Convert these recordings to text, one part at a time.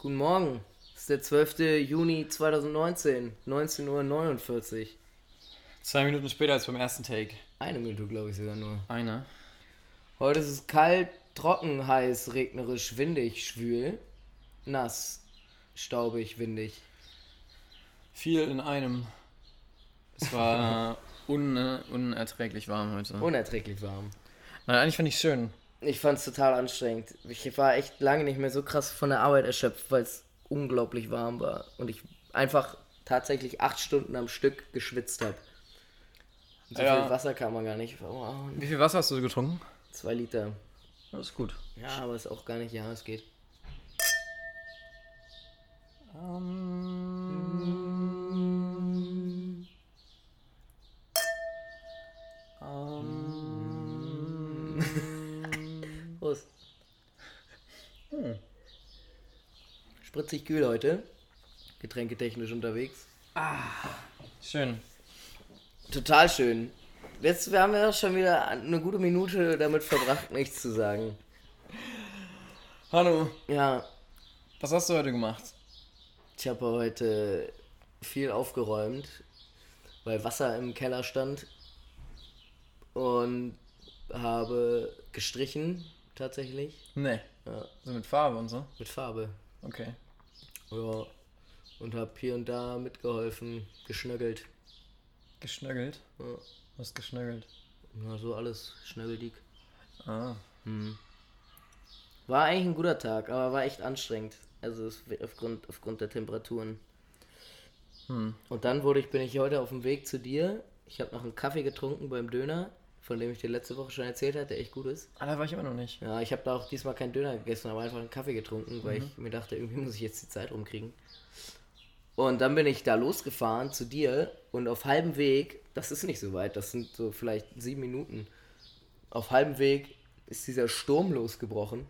Guten Morgen. Es ist der 12. Juni 2019, 19.49 Uhr. Zwei Minuten später als beim ersten Take. Eine Minute, glaube ich sogar nur. Eine. Heute ist es kalt, trocken, heiß, regnerisch, windig, schwül, nass, staubig, windig. Viel in einem. Es war un, unerträglich warm heute. Unerträglich warm. Nein, eigentlich fand ich schön. Ich fand es total anstrengend. Ich war echt lange nicht mehr so krass von der Arbeit erschöpft, weil es unglaublich warm war. Und ich einfach tatsächlich acht Stunden am Stück geschwitzt habe. So Ja. viel Wasser kann man gar nicht verbrauchen. Wie viel Wasser hast du getrunken? Zwei Liter. Das ist gut. Ja, aber ist auch gar nicht, ja, es geht. Prost. Spritzig kühl heute. Getränketechnisch unterwegs. Schön. Total schön. Jetzt wir haben ja schon wieder eine gute Minute damit verbracht, nichts zu sagen. Hallo. Ja, Was hast du heute gemacht? ich habe heute viel aufgeräumt, weil Wasser im Keller stand und habe gestrichen tatsächlich Nee. Ja. So mit Farbe und so? mit Farbe. Okay. Ja. Und habe hier und da mitgeholfen, geschnöggelt. Geschnöggelt? Ja. Was geschnöggelt? Ja, so alles schnöggeldick. Ah. War eigentlich ein guter Tag, aber war echt anstrengend. Also es, aufgrund, aufgrund der Temperaturen. Und dann wurde ich, bin ich heute auf dem Weg zu dir. Ich habe noch einen Kaffee getrunken beim Döner, von dem ich dir letzte Woche schon erzählt hatte, der echt gut ist. Ah, da war ich immer noch nicht. Ja, ich habe da auch diesmal keinen Döner gegessen, aber einfach einen Kaffee getrunken, weil ich mir dachte, irgendwie muss ich jetzt die Zeit rumkriegen. Und dann bin ich da losgefahren zu dir und auf halbem Weg, das ist nicht so weit, das sind so vielleicht sieben Minuten, auf halbem Weg ist dieser Sturm losgebrochen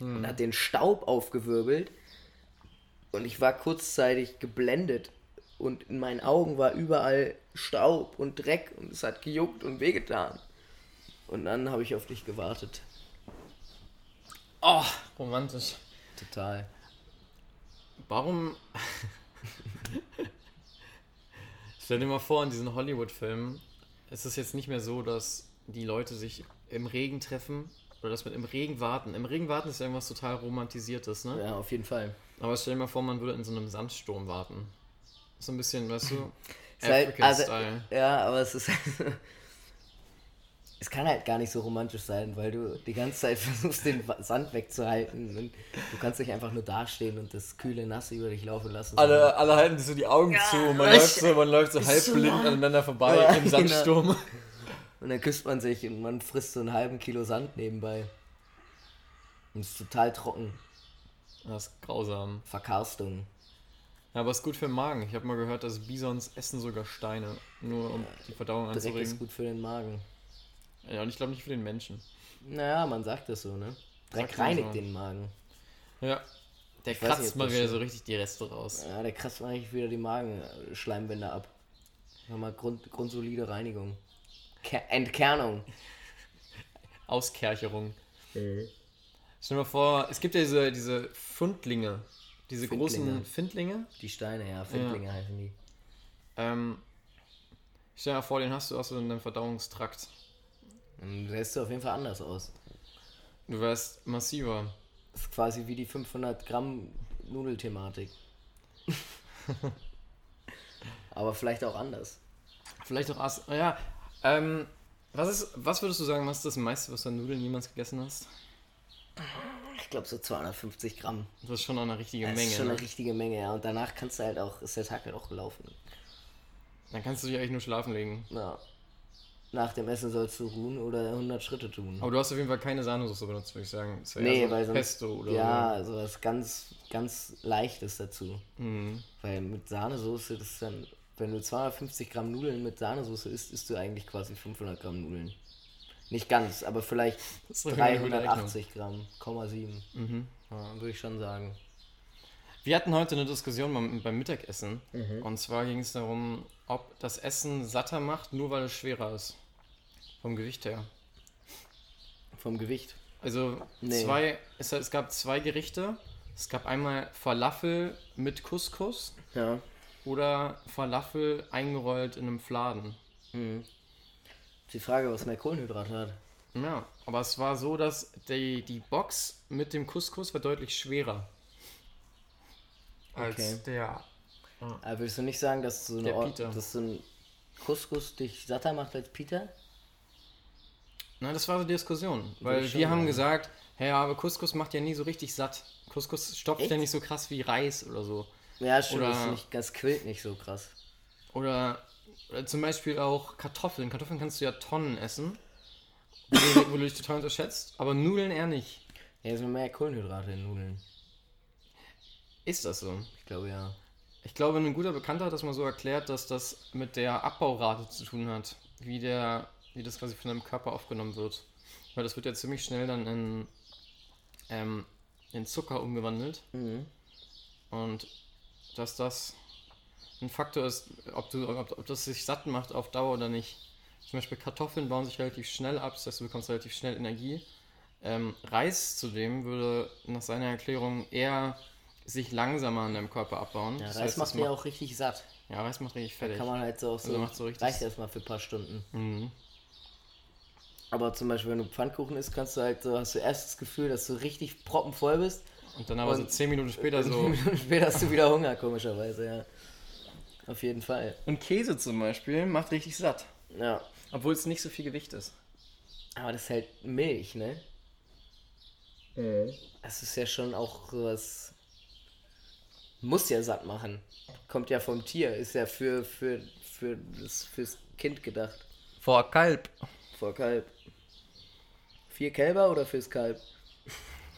und hat den Staub aufgewirbelt und ich war kurzzeitig geblendet und in meinen Augen war überall Staub und Dreck und es hat gejuckt und wehgetan. Und dann habe ich auf dich gewartet. Oh, romantisch. Total. Warum. Stell dir mal vor, in diesen Hollywood-Filmen ist es jetzt nicht mehr so, dass die Leute sich im Regen treffen oder dass man im Regen warten. Im Regen warten ist ja irgendwas total romantisiertes, ne? Ja, auf jeden Fall. Aber stell dir mal vor, man würde in so einem Sandsturm warten. So ein bisschen, weißt du, halt- African also, Style. Ja, aber es ist. es kann halt gar nicht so romantisch sein, weil du die ganze Zeit versuchst, den Sand wegzuhalten. Und du kannst nicht einfach nur dastehen und das kühle Nass über dich laufen lassen. Alle, alle halten so die Augen zu, man ich- läuft so, man läuft so halb so blind aneinander vorbei Ja, im Sandsturm. Und dann küsst man sich und man frisst so einen halben Kilo Sand nebenbei. Und es ist total trocken. Das ist grausam. Verkarstung. Ja, aber ist gut für den Magen. Ich habe mal gehört, dass Bisons essen sogar Steine, nur um die Verdauung Dreck ist anzuregen. gut für den Magen. Ja, und ich glaube nicht für den Menschen. Naja, man sagt das so, ne? Dreck reinigt so. den Magen. Ja. Der nicht, kratzt ob mal wieder so richtig die Reste raus. Ja, der kratzt eigentlich wieder die Magenschleimbänder ab. Nochmal Grund, grundsolide Reinigung. Ker Entkernung. Auskercherung. Stell dir mal vor, es gibt ja diese, diese Fundlinge. Diese Findlinge. großen Findlinge. Die Steine, ja, Findlinge heißen die. Ähm, stell dir mal vor, den hast du auch so in deinem Verdauungstrakt. Und da siehst du auf jeden Fall anders aus. Du wärst massiver. Das ist quasi wie die 500 Gramm Nudelthematik. Aber vielleicht auch anders. Vielleicht auch oh ja, ähm, was, ist, was würdest du sagen, was ist das meiste, was du an Nudeln jemals gegessen hast? Ich glaube so 250 Gramm. Das ist schon eine richtige Das Menge. ist schon ne? eine richtige Menge, ja. Und danach kannst du halt auch, ist der Tag halt auch gelaufen. Dann kannst du dich eigentlich nur schlafen legen. Ja. Nach dem Essen sollst du ruhen oder 100 Schritte tun. Aber du hast auf jeden Fall keine Sahnesoße benutzt, würde ich sagen. Das Nee, so weil sonst, Pesto oder ja, so was ganz, ganz Leichtes dazu. Mhm. Weil mit Sahnesoße, das ist dann, wenn du 250 Gramm Nudeln mit Sahnesoße isst, isst du eigentlich quasi 500 Gramm Nudeln. Nicht ganz, aber vielleicht Das ist doch eine gute Rechnung. 380 Gramm, 0,7. Mhm. Ja, würde ich schon sagen. Wir hatten heute eine Diskussion beim, Mittagessen. Mhm. Und zwar ging es darum, ob das Essen satter macht, nur weil es schwerer ist. Vom Gewicht her. Vom Gewicht. Also Nee. zwei, es, es gab zwei Gerichte. Es gab einmal Falafel mit Couscous Ja. oder Falafel eingerollt in einem Fladen. Die Frage, was mehr Kohlenhydrat hat. Ja, aber es war so, dass die, die Box mit dem Couscous war deutlich schwerer. Als Okay. der. Aber willst du nicht sagen, dass so, eine Ort, dass so ein Couscous dich satter macht als Peter? Na, das war so die Diskussion. Weil wir haben sagen. gesagt, hey, aber Couscous macht ja nie so richtig satt. Couscous stopft Echt? ja nicht so krass wie Reis oder so. Ja, stimmt, Oder- das, nicht, das quillt nicht so krass. Oder zum Beispiel auch Kartoffeln. Kartoffeln kannst du ja Tonnen essen, wo du, wo du dich total unterschätzt, aber Nudeln eher nicht. Ja, es sind mehr Kohlenhydrate in Nudeln. Ist das so? Ich glaube ja. Ich glaube, ein guter Bekannter hat das mal so erklärt, dass das mit der Abbaurate zu tun hat, wie, der, wie das quasi von deinem Körper aufgenommen wird. Weil das wird ja ziemlich schnell dann in, ähm, in Zucker umgewandelt. Mhm. Und dass das ein Faktor ist, ob, du, ob, ob das sich satt macht auf Dauer oder nicht. Zum Beispiel Kartoffeln bauen sich relativ schnell ab, das heißt, du bekommst relativ schnell Energie. Ähm, Reis zudem würde nach seiner Erklärung eher sich langsamer in deinem Körper abbauen. Ja, Das Reis heißt, macht ja macht- auch richtig satt. Ja, Reis macht richtig Da fertig. kann man halt so auch so, Also so richtig- reicht erstmal für ein paar Stunden. Mhm. Aber zum Beispiel, wenn du Pfannkuchen isst, kannst du halt so, hast du erst das Gefühl, dass du richtig proppenvoll bist. Und dann aber so Und- 10 Minuten später so. Minuten später hast du wieder Hunger, komischerweise, ja. Auf jeden Fall. Und Käse zum Beispiel macht richtig satt. Ja. Obwohl es nicht so viel Gewicht ist. Aber das ist halt Milch, ne? Das ist ja schon auch sowas. Muss ja satt machen. Kommt ja vom Tier. Ist ja für, für, für das, fürs Kind gedacht. Vor Kalb. Vor Kalb. Vier Kälber oder fürs Kalb?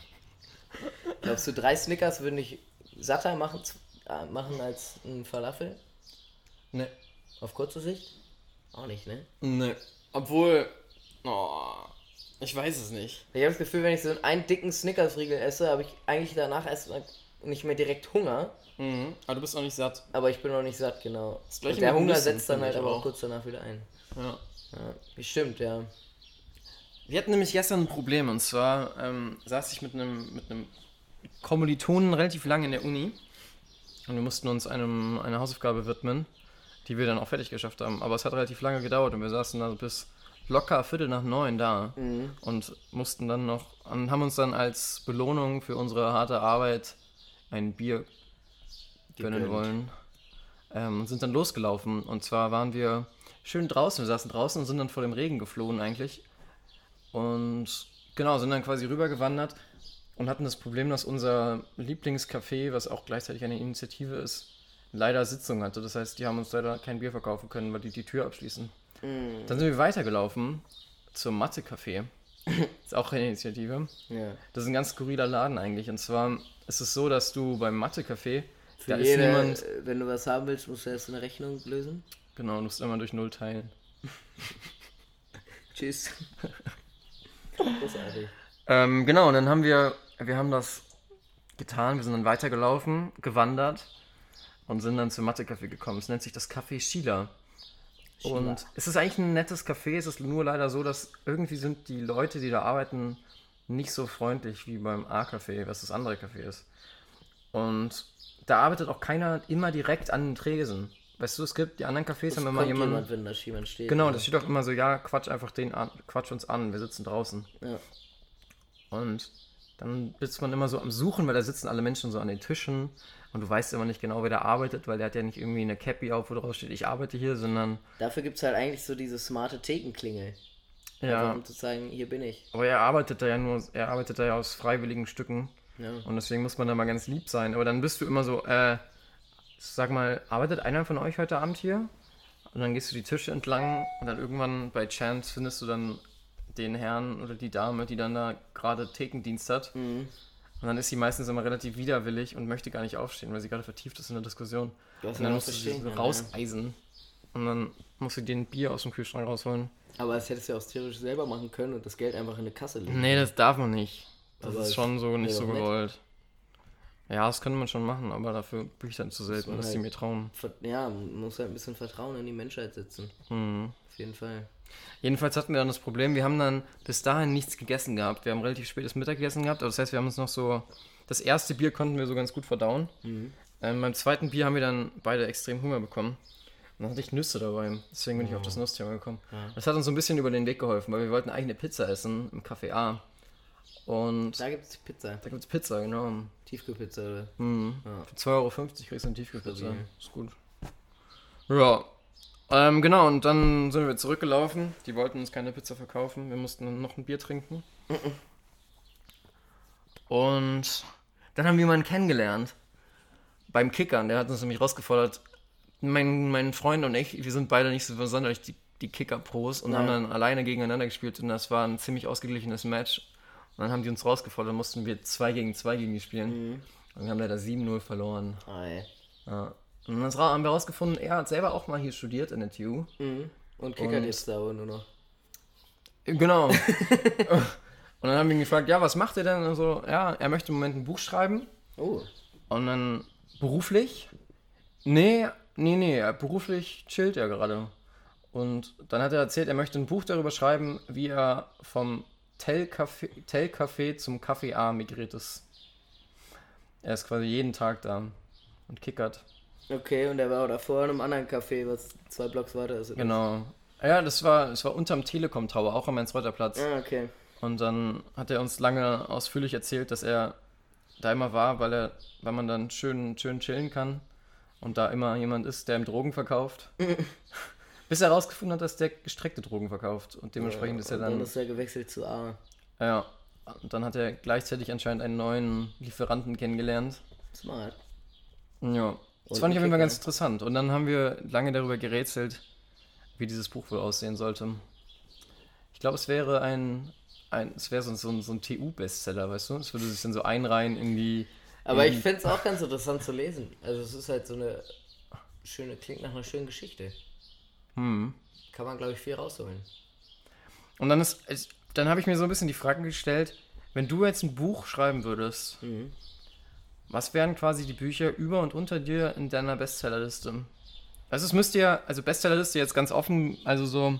Glaubst du, drei Snickers würden dich satter machen, äh, machen als ein Falafel? Ne. Auf kurze Sicht? Auch nicht, ne? Ne. Obwohl. Oh, ich weiß es nicht. Ich habe das Gefühl, wenn ich so einen dicken Snickers-Riegel esse, habe ich eigentlich danach erstmal nicht mehr direkt Hunger, Mhm. Aber du bist auch nicht satt. aber ich bin noch nicht satt, genau. Und der Hunger Nüssen, setzt dann halt aber auch auch. kurz danach wieder ein. Ja. Ja, stimmt, ja. Wir hatten nämlich gestern ein Problem und zwar ähm, saß ich mit einem mit einem Kommilitonen relativ lange in der Uni und wir mussten uns einem einer Hausaufgabe widmen, die wir dann auch fertig geschafft haben. Aber es hat relativ lange gedauert und wir saßen da bis locker Viertel nach neun da und mussten dann noch und haben uns dann als Belohnung für unsere harte Arbeit ein Bier gönnen wollen ähm, und sind dann losgelaufen. Und zwar waren wir schön draußen, wir saßen draußen und sind dann vor dem Regen geflohen eigentlich. Und genau, sind dann quasi rübergewandert und hatten das Problem, dass unser Lieblingscafé, was auch gleichzeitig eine Initiative ist, leider Sitzung hatte. Das heißt, die haben uns leider kein Bier verkaufen können, weil die die Tür abschließen. Dann sind wir weitergelaufen zum Mathe-Café. ist auch eine Initiative. ja. Das ist ein ganz skurriler Laden eigentlich. Und zwar ist es so, dass du beim Mathe-Café, da ist jede, niemand. äh, wenn du was haben willst, musst du erst eine Rechnung lösen. Genau, du musst immer durch Null teilen. Tschüss. Großartig. Ähm, genau, und dann haben wir, wir haben das getan, wir sind dann weitergelaufen, gewandert und sind dann zum Mathe-Café gekommen. Es nennt sich das Café Schieler. Und es ist eigentlich ein nettes Café, es ist nur leider so, dass irgendwie sind die Leute, die da arbeiten, nicht so freundlich wie beim A-Café, was das andere Café ist. Und da arbeitet auch keiner immer direkt an den Tresen. Weißt du, es gibt die anderen Cafés, Es haben immer jemanden. jemand, wenn da jemand steht. Genau, das steht auch immer so, ja, quatsch einfach den an, quatsch uns an, wir sitzen draußen. Ja. Und dann bist man immer so am Suchen, weil da sitzen alle Menschen so an den Tischen und du weißt immer nicht genau, wer da arbeitet, weil der hat ja nicht irgendwie eine Cappy auf, wo drauf steht, ich arbeite hier, sondern Dafür gibt es halt eigentlich so diese smarte Thekenklingel. Einfach ja, um zu sagen, hier bin ich. aber er arbeitet da ja nur, er arbeitet da ja aus freiwilligen Stücken Ja. und deswegen muss man da mal ganz lieb sein. Aber dann bist du immer so, äh, sag mal, arbeitet einer von euch heute Abend hier? Und dann gehst du die Tische entlang und dann irgendwann bei Chance findest du dann den Herrn oder die Dame, die dann da gerade Thekendienst hat. Mhm. Und dann ist sie meistens immer relativ widerwillig und möchte gar nicht aufstehen, weil sie gerade vertieft ist in der Diskussion. Was Und dann musst du sie so rauseisen. Und dann musst du dir ein Bier aus dem Kühlschrank rausholen. Aber das hättest du ja auch theoretisch selber machen können und das Geld einfach in eine Kasse legen. Nee, das darf man nicht. Das Aber ist schon so nicht so doch nett. gewollt. Ja, das könnte man schon machen, aber dafür bin ich dann zu selten, dass halt- sie mir trauen. Ja, man muss halt ein bisschen Vertrauen in die Menschheit setzen. Hm. Auf jeden Fall. Jedenfalls hatten wir dann das Problem, wir haben dann bis dahin nichts gegessen gehabt. Wir haben relativ spätes Mittag gegessen gehabt, das heißt, wir haben uns noch so das erste Bier konnten wir so ganz gut verdauen. Ähm, beim zweiten Bier haben wir dann beide extrem Hunger bekommen. Und dann hatte ich Nüsse dabei. Deswegen bin ich auf das Nussthema gekommen. Das hat uns so ein bisschen über den Weg geholfen, weil wir wollten eigentlich eine Pizza essen im Café A. Und Da gibt es Pizza. da gibt es Pizza, genau. Tiefkühlpizza oder? Mhm. Ja. Für 2,50 Euro kriegst du eine Tiefkühlpizza. Ist gut. Ja. Ähm, genau, und dann sind wir zurückgelaufen. Die wollten uns keine Pizza verkaufen. Wir mussten noch ein Bier trinken. Und dann haben wir jemanden kennengelernt. Beim Kickern. Der hat uns nämlich rausgefordert. Mein, mein Freund und ich, wir sind beide nicht so sonderlich die, die Kicker-Pros und Nein. haben dann alleine gegeneinander gespielt. Und das war ein ziemlich ausgeglichenes Match. Und dann haben die uns rausgefordert, mussten wir 2 gegen 2 gegen die spielen. Und wir haben leider 7-0 verloren. Ei. Ja. Und dann haben wir herausgefunden, er hat selber auch mal hier studiert in der TU. Mhm. Und kickert jetzt da aber nur noch. Genau. und dann haben wir ihn gefragt, ja, was macht er denn? Und so, ja, er möchte im Moment ein Buch schreiben. Oh. Und dann beruflich? Nee, nee, nee, er- beruflich chillt er gerade. Und dann hat er erzählt, er möchte ein Buch darüber schreiben, wie er vom Tell-Café Tell zum Café A migriert ist. Er ist quasi jeden Tag da und kickert. Okay, und er war davor in einem anderen Café, was zwei Blocks weiter ist. Genau. Ja, das war, das war unterm Telekom Tower, auch am Mainz-Reuter Platz. Ah, okay. Und dann hat er uns lange ausführlich erzählt, dass er da immer war, weil er, weil man dann schön, schön chillen kann und da immer jemand ist, der ihm Drogen verkauft. Bis er herausgefunden hat, dass der gestreckte Drogen verkauft. Und dementsprechend ist er dann. dann ist er gewechselt zu A. ja. Und dann hat er gleichzeitig anscheinend einen neuen Lieferanten kennengelernt. Smart. Ja. Das fand ich auf jeden Fall ganz interessant. Und dann haben wir lange darüber gerätselt, wie dieses Buch wohl aussehen sollte. Ich glaube, es wäre ein, ein es wäre so, so, ein- so ein TU-Bestseller, weißt du? Es würde sich dann so einreihen in die. Aber in ich finde es auch ganz interessant zu lesen. Also es ist halt so eine schöne, klingt nach einer schönen Geschichte. Hm. Kann man, glaube ich, viel rausholen. Und dann ist, dann habe ich mir so ein bisschen die Frage gestellt, wenn du jetzt ein Buch schreiben würdest, was wären quasi die Bücher über und unter dir in deiner Bestsellerliste? Also es müsste ja, also Bestsellerliste jetzt ganz offen, also so,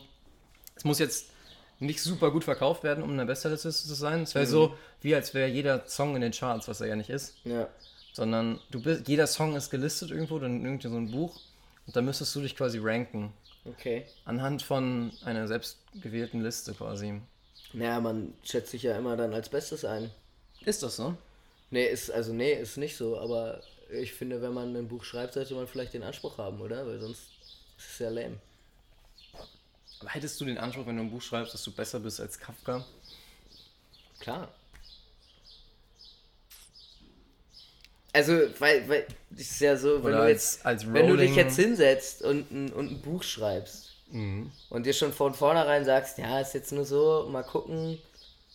es muss jetzt nicht super gut verkauft werden, um eine Bestsellerliste zu sein. Es wäre so, wie als wäre jeder Song in den Charts, was er ja nicht ist, Ja. sondern du bist, jeder Song ist gelistet irgendwo, dann in irgendein so ein Buch und da müsstest du dich quasi ranken. Okay. Anhand von einer selbst gewählten Liste quasi. Naja, man schätzt sich ja immer dann als Bestes ein. Ist das so? Nee, ist, also nee, ist nicht so, aber ich finde, wenn man ein Buch schreibt, sollte man vielleicht den Anspruch haben, oder? Weil sonst ist es ja lame. Aber hättest du den Anspruch, wenn du ein Buch schreibst, dass du besser bist als Kafka? Klar. Also, weil, weil, das ist ja so, wenn du als- jetzt, als wenn du dich jetzt hinsetzt und ein, und ein Buch schreibst und dir schon von vornherein sagst, ja, ist jetzt nur so, mal gucken,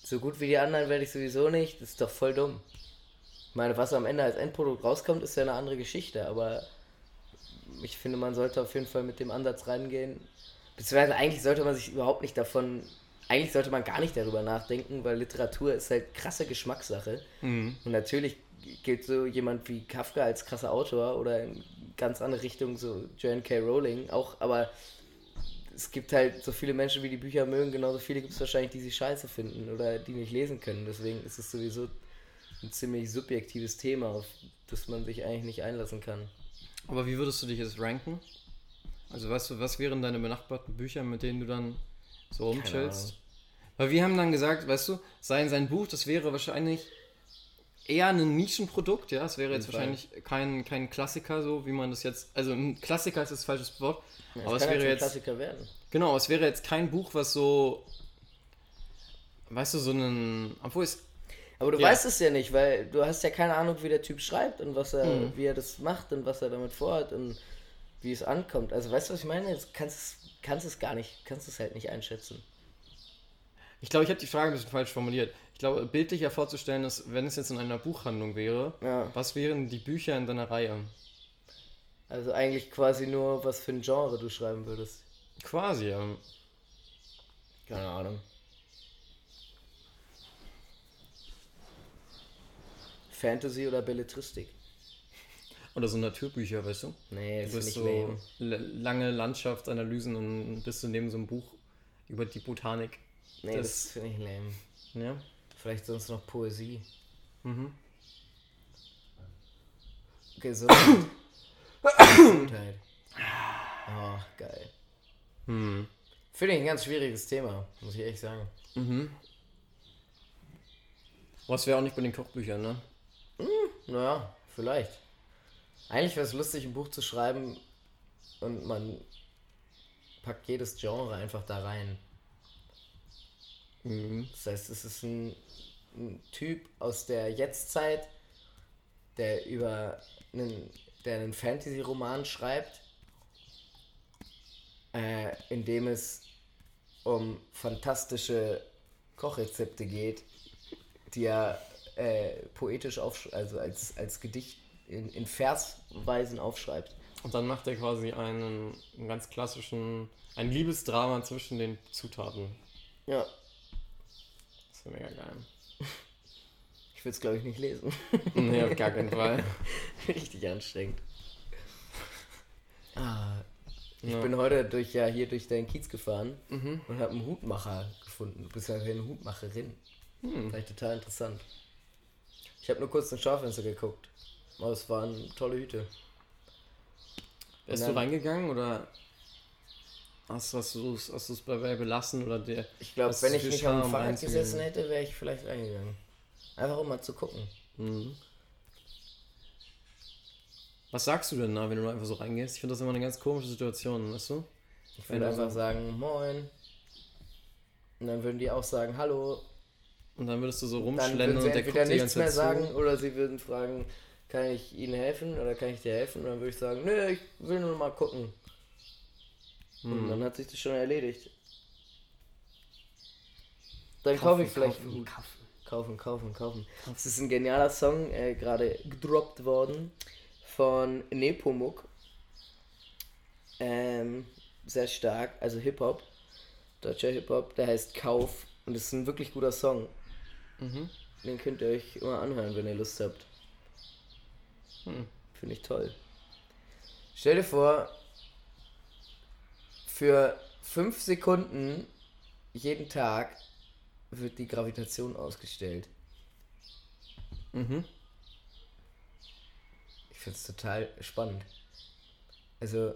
so gut wie die anderen werde ich sowieso nicht, das ist doch voll dumm. Ich meine, was am Ende als Endprodukt rauskommt, ist ja eine andere Geschichte, aber ich finde, man sollte auf jeden Fall mit dem Ansatz reingehen. Beziehungsweise eigentlich sollte man sich überhaupt nicht davon, eigentlich sollte man gar nicht darüber nachdenken, weil Literatur ist halt krasse Geschmackssache. Und natürlich gilt so jemand wie Kafka als krasser Autor oder in ganz andere Richtung so Joanne K. Rowling auch, aber es gibt halt so viele Menschen, wie die Bücher mögen, genauso viele gibt es wahrscheinlich, die sie scheiße finden oder die nicht lesen können. Deswegen ist es sowieso ein ziemlich subjektives Thema, auf das man sich eigentlich nicht einlassen kann. Aber wie würdest du dich jetzt ranken? Also weißt du, was wären deine benachbarten Bücher, mit denen du dann so rumchillst? Weil wir haben dann gesagt, weißt du, sein, sein Buch, das wäre wahrscheinlich eher ein Nischenprodukt, ja. Es wäre jetzt wahrscheinlich kein, kein Klassiker, so wie man das jetzt. Also ein Klassiker ist das falsches Wort. aber es halt wäre jetzt. Klassiker werden. Genau, es wäre jetzt kein Buch, was so. Weißt du, so ein. Obwohl es. Aber du Ja. weißt es ja nicht, weil du hast ja keine Ahnung, wie der Typ schreibt und was er, Mhm. wie er das macht und was er damit vorhat und wie es ankommt. Also weißt du, was ich meine? Du kannst kannst es gar nicht, kannst es halt nicht einschätzen. Ich glaube, ich habe die Frage ein bisschen falsch formuliert. Ich glaube, bildlicher vorzustellen ist, wenn es jetzt in einer Buchhandlung wäre, Ja. was wären die Bücher in deiner Reihe? Also eigentlich quasi nur, was für ein Genre du schreiben würdest. Quasi, ja. Keine Ahnung. Fantasy oder Belletristik? Oder so Naturbücher, weißt du? Nee, Du ist bist nicht so lame. lange Landschaftsanalysen und bist du neben so einem Buch über die Botanik. Nee, das, das- finde ich lame. Ja. Vielleicht sonst noch Poesie. Mhm. Gesundheit. Gesundheit. Oh, geil. Hm. Finde ich ein ganz schwieriges Thema, muss ich ehrlich sagen. Mhm. Was wäre auch nicht bei den Kochbüchern, ne? Naja, vielleicht. Eigentlich wäre es lustig, ein Buch zu schreiben und man packt jedes Genre einfach da rein. Mhm. Das heißt, es ist ein, ein Typ aus der Jetztzeit, der über einen, der einen Fantasy-Roman schreibt, äh, in dem es um fantastische Kochrezepte geht, die er äh, poetisch auf, also als, als Gedicht in, in Versweisen aufschreibt. Und dann macht er quasi einen, einen ganz klassischen, ein Liebesdrama zwischen den Zutaten. Ja, Das wäre mega geil. ich will es glaube ich nicht lesen. Nee, auf gar keinen Fall. Richtig anstrengend. Ah, ich Ja. bin heute durch ja hier durch deinen Kiez gefahren Mhm. und habe einen Hutmacher gefunden. Beziehungsweise eine Hutmacherin. Hm. Ich total interessant. Ich habe nur kurz ins Schaufenster geguckt. Aber es waren tolle Hüte. Bist du reingegangen oder hast, hast du es hast du's dabei belassen oder der. Ich glaube, wenn ich Charme, dem Fahrrad gesessen hätte, wäre ich vielleicht reingegangen. Einfach um mal zu gucken. Mhm. Was sagst du denn da, wenn du einfach so reingehst? Ich finde das immer eine ganz komische Situation, weißt du? Ich würde einfach so- sagen, moin. Und dann würden die auch sagen, hallo. Und dann würdest du so rumschlendern und der guckt die nichts ganze mehr Zeit sagen oder sie würden fragen, kann ich Ihnen helfen oder kann ich dir helfen? Und dann würde ich sagen, nö, ich will nur mal gucken. zu. Und Hm. dann hat sich das schon erledigt. Dann kaufe ich vielleicht kaufen, kaufen. Kaufen, kaufen, kaufen. Das ist ein genialer Song, äh, gerade gedroppt worden von Nepomuk. Ähm, sehr stark, also Hip-Hop, deutscher Hip-Hop, der heißt Kauf und es ist ein wirklich guter Song. Mhm. Den könnt ihr euch immer anhören, wenn ihr Lust habt. Hm. Finde ich toll. Stell dir vor, für fünf Sekunden jeden Tag wird die Gravitation ausgestellt. Mhm. Ich finde es total spannend. Also,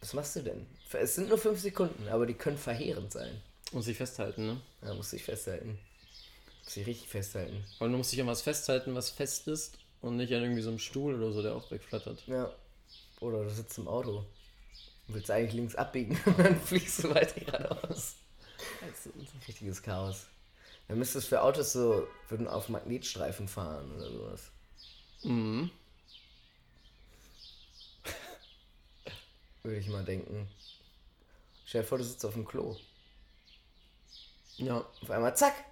was machst du denn? Es sind nur fünf Sekunden, aber die können verheerend sein. Muss ich festhalten, ne? Da musst du dich festhalten. Muss ich richtig festhalten. Weil du musst dich an was festhalten, was fest ist und nicht an irgendwie so einem Stuhl oder so, der auch wegflattert. Ja. Oder du sitzt im Auto und willst eigentlich links abbiegen und dann fliegst du weiter geradeaus. Das ist ein richtiges Chaos. Dann müsste es für Autos so, würden auf Magnetstreifen fahren oder sowas. Mhm. Würde ich mal denken. Stell dir vor, du sitzt auf dem Klo. Ja. Auf einmal zack.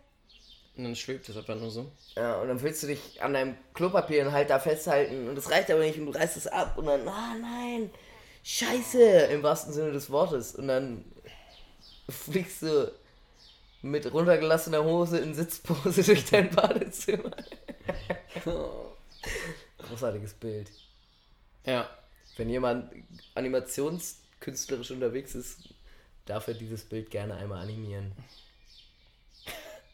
Und dann schwebt es einfach nur so. Ja, und dann willst du dich an deinem Klopapier und halt da festhalten und das reicht aber nicht und du reißt es ab und dann, ah nein, scheiße, im wahrsten Sinne des Wortes. Und dann fliegst du mit runtergelassener Hose in Sitzpose durch dein Badezimmer. Großartiges Bild. Ja. Wenn jemand animationskünstlerisch unterwegs ist, darf er dieses Bild gerne einmal animieren.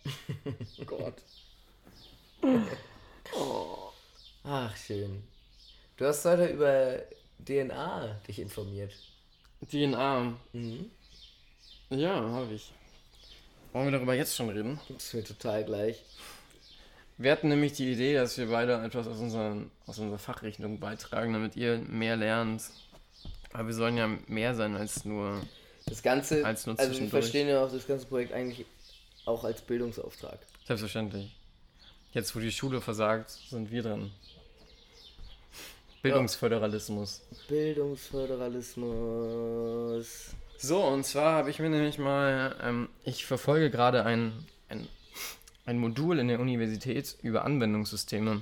Gott. Ach, schön. Du hast heute über DNA dich informiert. DNA. Mhm. Ja, habe ich. Wollen wir darüber jetzt schon reden? Das ist mir total gleich. Wir hatten nämlich die Idee, dass wir beide etwas aus, unseren, aus unserer Fachrichtung beitragen, damit ihr mehr lernt. Aber wir sollen ja mehr sein als nur. Das Ganze, Als nur also wir verstehen ja auch das ganze Projekt eigentlich auch als Bildungsauftrag. Selbstverständlich. Jetzt, wo die Schule versagt, sind wir dran. Bildungsföderalismus. Bildungsföderalismus. So, und zwar habe ich mir nämlich mal, ähm, ich verfolge gerade ein, ein, ein Modul in der Universität über Anwendungssysteme.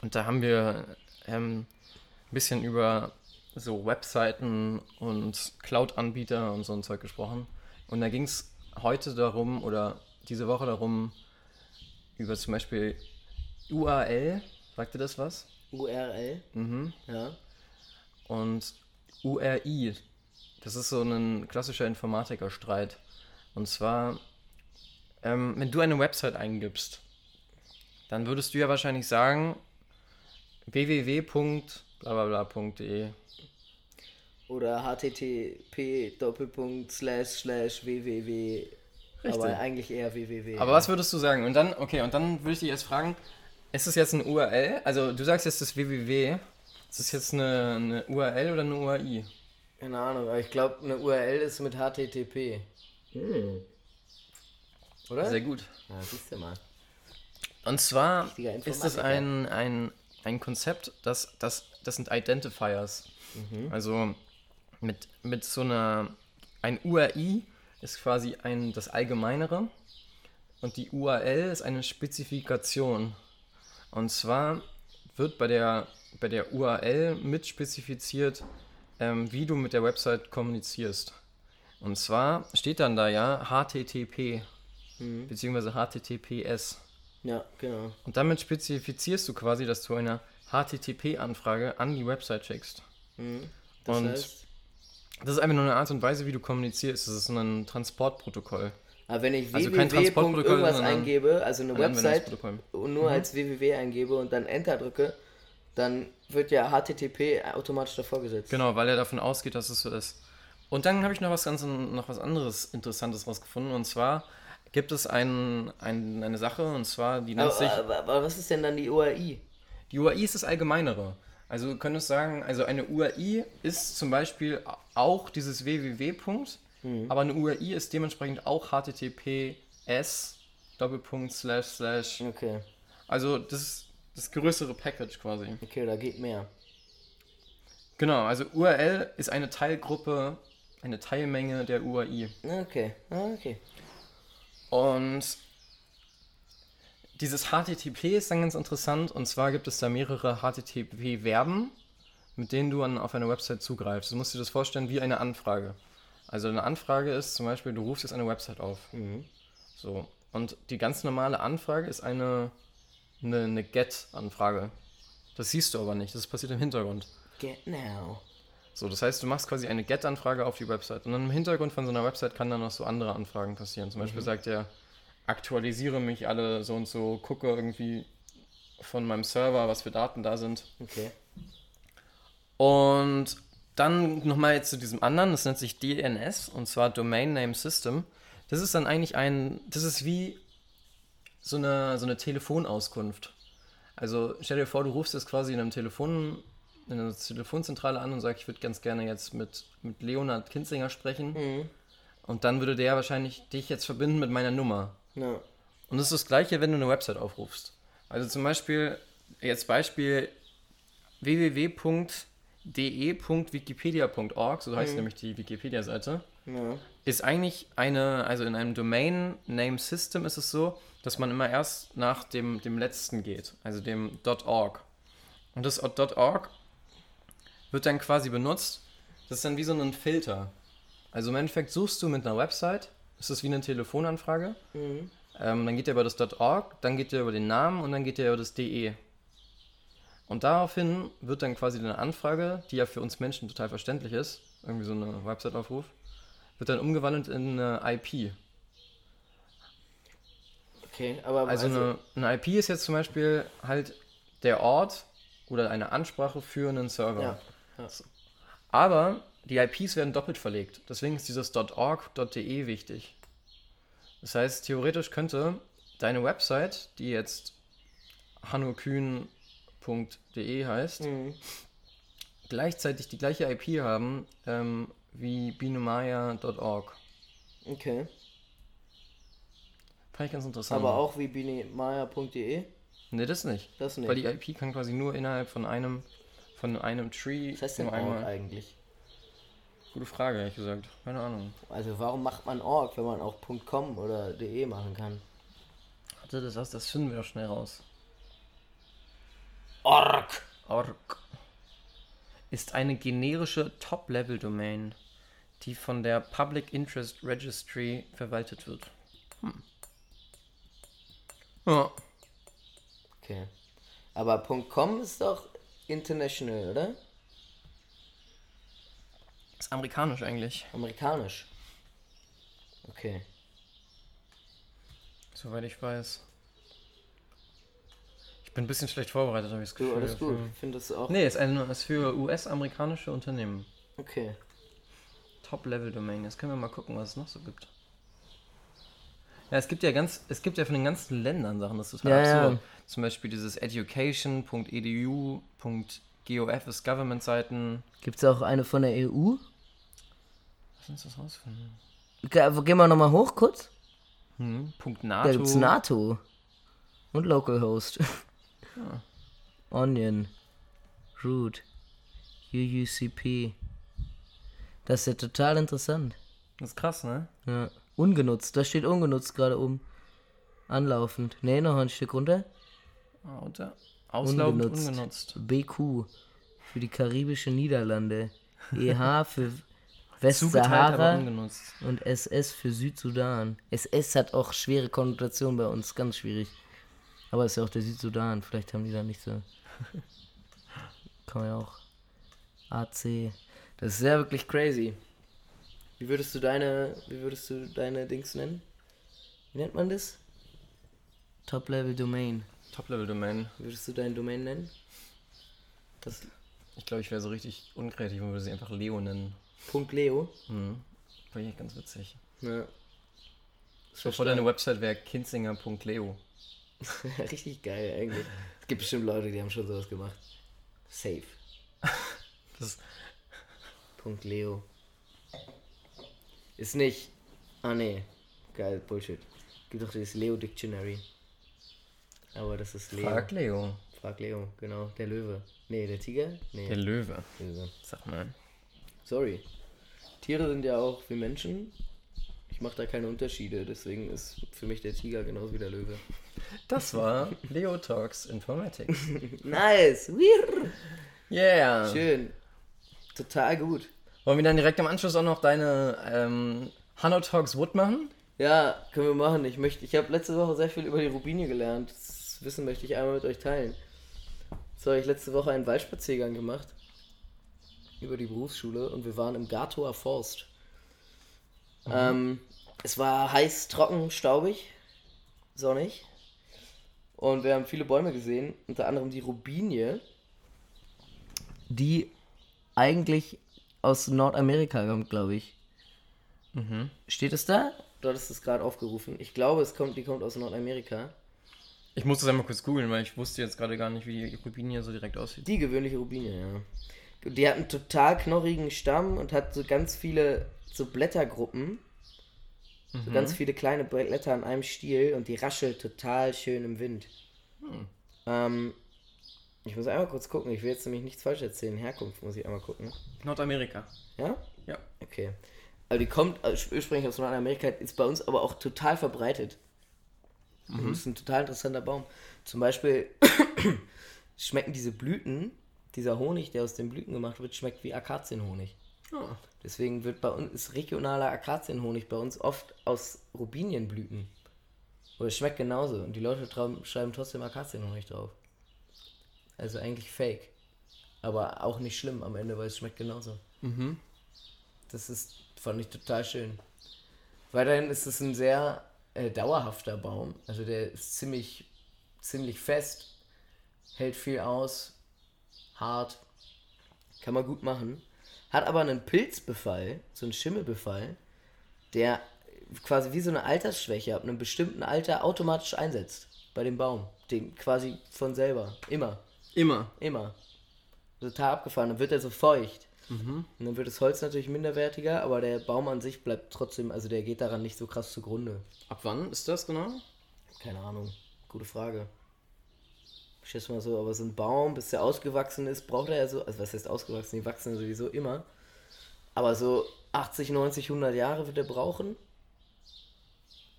Und da haben wir ähm, ein bisschen über so Webseiten und Cloud-Anbieter und so ein Zeug gesprochen. Und da ging es heute darum, oder diese Woche darum, über zum Beispiel URL, sagt ihr das was? URL, Mhm. ja. Und URI, das ist so ein klassischer Informatikerstreit. Und zwar, ähm, wenn du eine Website eingibst, dann würdest du ja wahrscheinlich sagen, blablabla.de. Oder http doppelpunkt slash slash www. Aber Richtig. eigentlich eher www. Aber was würdest du sagen? Und dann, okay, und dann würde ich dich jetzt fragen, ist es jetzt eine URL? Also du sagst jetzt das www. Ist das jetzt eine, eine URL oder eine URI? Keine Ahnung, aber ich glaube, eine URL ist mit HTTP. Oder? Sehr gut. Ja, siehst du mal. Und zwar ist das ein, ein, ein Konzept, das, das, das sind Identifiers. Also mit, mit so einer, ein URI ist quasi ein, das Allgemeinere und die URL ist eine Spezifikation. Und zwar wird bei der, bei der URL mit spezifiziert, ähm, wie du mit der Website kommunizierst. Und zwar steht dann da ja HTTP beziehungsweise HTTPS. Ja, genau. Und damit spezifizierst du quasi, dass du eine HTTP-Anfrage an die Website schickst. Das Und heißt, Das ist einfach nur eine Art und Weise, wie du kommunizierst. Das ist so ein Transportprotokoll. aber wenn ich Also www. irgendwas eingebe, also eine ein Website und nur als www eingebe und dann Enter drücke, dann wird ja HTTP automatisch davor gesetzt. Genau, weil er davon ausgeht, dass es so ist. Und dann habe ich noch was ganz noch was anderes Interessantes rausgefunden. Und zwar gibt es ein, ein, eine Sache, und zwar, die nennt Aber, sich. aber, aber was ist denn dann die URI? Die URI ist das Allgemeinere. Also du könntest sagen, also eine URI ist zum Beispiel auch dieses www. -Punkt, aber eine URI ist dementsprechend auch HTTPS Doppelpunkt slash slash. Okay, Also das ist das größere Package quasi. okay, da geht mehr. Genau, also URL ist eine Teilgruppe, eine Teilmenge der URI. Okay, ah, okay. Und dieses HTTP ist dann ganz interessant und zwar gibt es da mehrere HTTP-Verben, mit denen du dann auf eine Website zugreifst. Du musst dir das vorstellen wie eine Anfrage. Also eine Anfrage ist zum Beispiel, du rufst jetzt eine Website auf. So. Und die ganz normale Anfrage ist eine, eine, eine Get-Anfrage. Das siehst du aber nicht, das passiert im Hintergrund. Get now. So, das heißt, du machst quasi eine Get-Anfrage auf die Website. Und dann im Hintergrund von so einer Website kann dann noch so andere Anfragen passieren. Zum Beispiel sagt er, aktualisiere mich alle so und so, gucke irgendwie von meinem Server, was für Daten da sind. Okay. Und dann nochmal jetzt zu diesem anderen, das nennt sich DNS, und zwar Domain Name System. Das ist dann eigentlich ein, das ist wie so eine, so eine Telefonauskunft. Also stell dir vor, du rufst jetzt quasi in einem Telefon, in einer Telefonzentrale an und sagst, ich würde ganz gerne jetzt mit, mit Leonhard Kinzinger sprechen. Und dann würde der wahrscheinlich dich jetzt verbinden mit meiner Nummer. Ja. Und das ist das gleiche, wenn du eine Website aufrufst. Also zum Beispiel, jetzt Beispiel www.de.wikipedia.org, so heißt nämlich die Wikipedia-Seite, Ja. ist eigentlich eine, also in einem Domain Name System ist es so, dass man immer erst nach dem, dem letzten geht, also dem .org. Und das .org wird dann quasi benutzt, das ist dann wie so ein Filter. Also im Endeffekt suchst du mit einer Website, das ist wie eine Telefonanfrage, ähm, dann geht der über das .org, dann geht der über den Namen und dann geht der über das .de. Und daraufhin wird dann quasi eine Anfrage, die ja für uns Menschen total verständlich ist, irgendwie so eine Website-Aufruf, wird dann umgewandelt in eine IP. Okay, aber Also, eine, eine IP ist jetzt zum Beispiel halt der Ort oder eine Ansprache für einen Server. ja. ja. Aber die IPs werden doppelt verlegt. Deswegen ist dieses .org, .de wichtig. Das heißt, theoretisch könnte deine Website, die jetzt hannokühn.de heißt, Mhm. gleichzeitig die gleiche IP haben ähm, wie binomaya.org. Okay. Fand ich ganz interessant. Aber auch wie binimaya.de? Ne, das nicht. Das nicht. Weil die IP kann quasi nur innerhalb von einem von einem Tree Was heißt denn einmal. eigentlich? Gute Frage, ehrlich gesagt. Keine Ahnung. Also warum macht man Org, wenn man auch .com oder .de machen kann? Warte, das, das, das finden wir doch schnell raus. Org! Org ist eine generische Top-Level-Domain, die von der Public Interest Registry verwaltet wird. Hm. Ja. Okay. Aber .com ist doch international, oder? Ist amerikanisch eigentlich, Amerikanisch. Okay. soweit ich weiß. Ich bin ein bisschen schlecht vorbereitet, habe ich das Gefühl. Du, alles gut. Für- Ich finde das auch. Nee, ist, ein, ist für US-amerikanische Unternehmen. Okay. Top-Level-Domain. Jetzt können wir mal gucken, was es noch so gibt. Ja, es gibt ja ganz, es gibt ja von den ganzen Ländern Sachen, das ist total Ja, ja. absurd. Zum Beispiel dieses education.edu, .gov ist Government-Seiten. Gibt es auch eine von der EU? Lass uns das rausfinden. Ge gehen wir nochmal hoch kurz. Hm, Punkt Da NATO. gibt's NATO. Und Localhost. Onion. Root. UUCP. Das ist ja total interessant. Das ist krass, ne? Ja. Ungenutzt. Da steht ungenutzt gerade oben. Anlaufend. Ne, noch ein Stück runter. Ah, und da. Auslaufend Ungenutzt. ungenutzt. BQ. Für die karibische Niederlande. EH für Westsahara. Und SS für Südsudan. SS hat auch schwere Konnotationen bei uns, ganz schwierig. Aber ist ja auch der Südsudan, vielleicht haben die da nicht so. Kann man ja auch. AC. Das ist ja wirklich crazy. Wie würdest du deine, wie würdest du deine Dings nennen? Wie nennt man das? Top-Level Domain. Top-Level-Domain. Wie würdest du deine Domain nennen? Das Ich glaube, ich wäre so richtig unkreativ und würde sie einfach Leo nennen. Punkt Leo. Hm. Wäre echt ganz witzig. Ja. So vor deine Website wäre kindsinger.leo. Richtig geil eigentlich. Es gibt bestimmt Leute, die haben schon sowas gemacht. Safe. Das Punkt Leo. Ist nicht. Ah nee. Geil, Bullshit. Gibt doch dieses Leo Dictionary. Aber das ist Leo. Frag Leo. Frag Leo, genau. Der Löwe. Nee, der Tiger? Nee, Der Löwe. Löwe. Sag mal. Sorry. Tiere sind ja auch wie Menschen. Ich mache da keine Unterschiede, deswegen ist für mich der Tiger genauso wie der Löwe. Das war Leo Talks Informatics. Nice! Yeah. Schön. Total gut. Wollen wir dann direkt im Anschluss auch noch deine ähm, Hanno Talks Wood machen? Ja, können wir machen. Ich möchte, ich habe letzte Woche sehr viel über die Rubinie gelernt. Das Wissen möchte ich einmal mit euch teilen. So, ich letzte Woche einen Waldspaziergang gemacht über die Berufsschule und wir waren im Gatower Forst. Ähm, es war heiß, trocken, staubig, sonnig und wir haben viele Bäume gesehen, unter anderem die Rubinie, die eigentlich aus Nordamerika kommt, glaube ich. Steht es da? Du hattest es gerade aufgerufen. Ich glaube, es kommt, die kommt aus Nordamerika. Ich muss das einmal kurz googeln, weil ich wusste jetzt gerade gar nicht, wie die Rubinie so direkt aussieht. Die gewöhnliche Rubinie, ja. Die hat einen total knorrigen Stamm und hat so ganz viele so Blättergruppen. So ganz viele kleine Blätter an einem Stiel und die raschelt total schön im Wind. Ähm, ich muss einmal kurz gucken, ich will jetzt nämlich nichts falsch erzählen. Herkunft muss ich einmal gucken. Nordamerika. Ja? Ja. Okay. Also die kommt äh, ursprünglich aus Nordamerika, ist bei uns aber auch total verbreitet. Und ist ein total interessanter Baum. Zum Beispiel schmecken diese Blüten, dieser Honig, der aus den Blüten gemacht wird, schmeckt wie Akazienhonig. Oh. Deswegen wird bei uns ist regionaler Akazienhonig bei uns oft aus Rubinienblüten. Oder es schmeckt genauso. Und die Leute schreiben trotzdem Akazienhonig drauf. Also eigentlich fake. Aber auch nicht schlimm am Ende, weil es schmeckt genauso. Das ist, fand ich total schön. Weiterhin ist es ein sehr äh, dauerhafter Baum. Also der ist ziemlich, ziemlich fest, hält viel aus, hart, kann man gut machen. Hat aber einen Pilzbefall, so einen Schimmelbefall, der quasi wie so eine Altersschwäche ab einem bestimmten Alter automatisch einsetzt bei dem Baum. Den quasi von selber. Immer. Immer. Immer. Total abgefahren. Dann wird er so feucht. Und dann wird das Holz natürlich minderwertiger, aber der Baum an sich bleibt trotzdem, also der geht daran nicht so krass zugrunde. Ab wann ist das genau? Keine Ahnung. Gute Frage. Ich schätze mal so, aber so ein Baum, bis der ausgewachsen ist, braucht er ja so, also was heißt ausgewachsen, die wachsen sowieso immer. Aber so 80, 90, 100 Jahre wird er brauchen.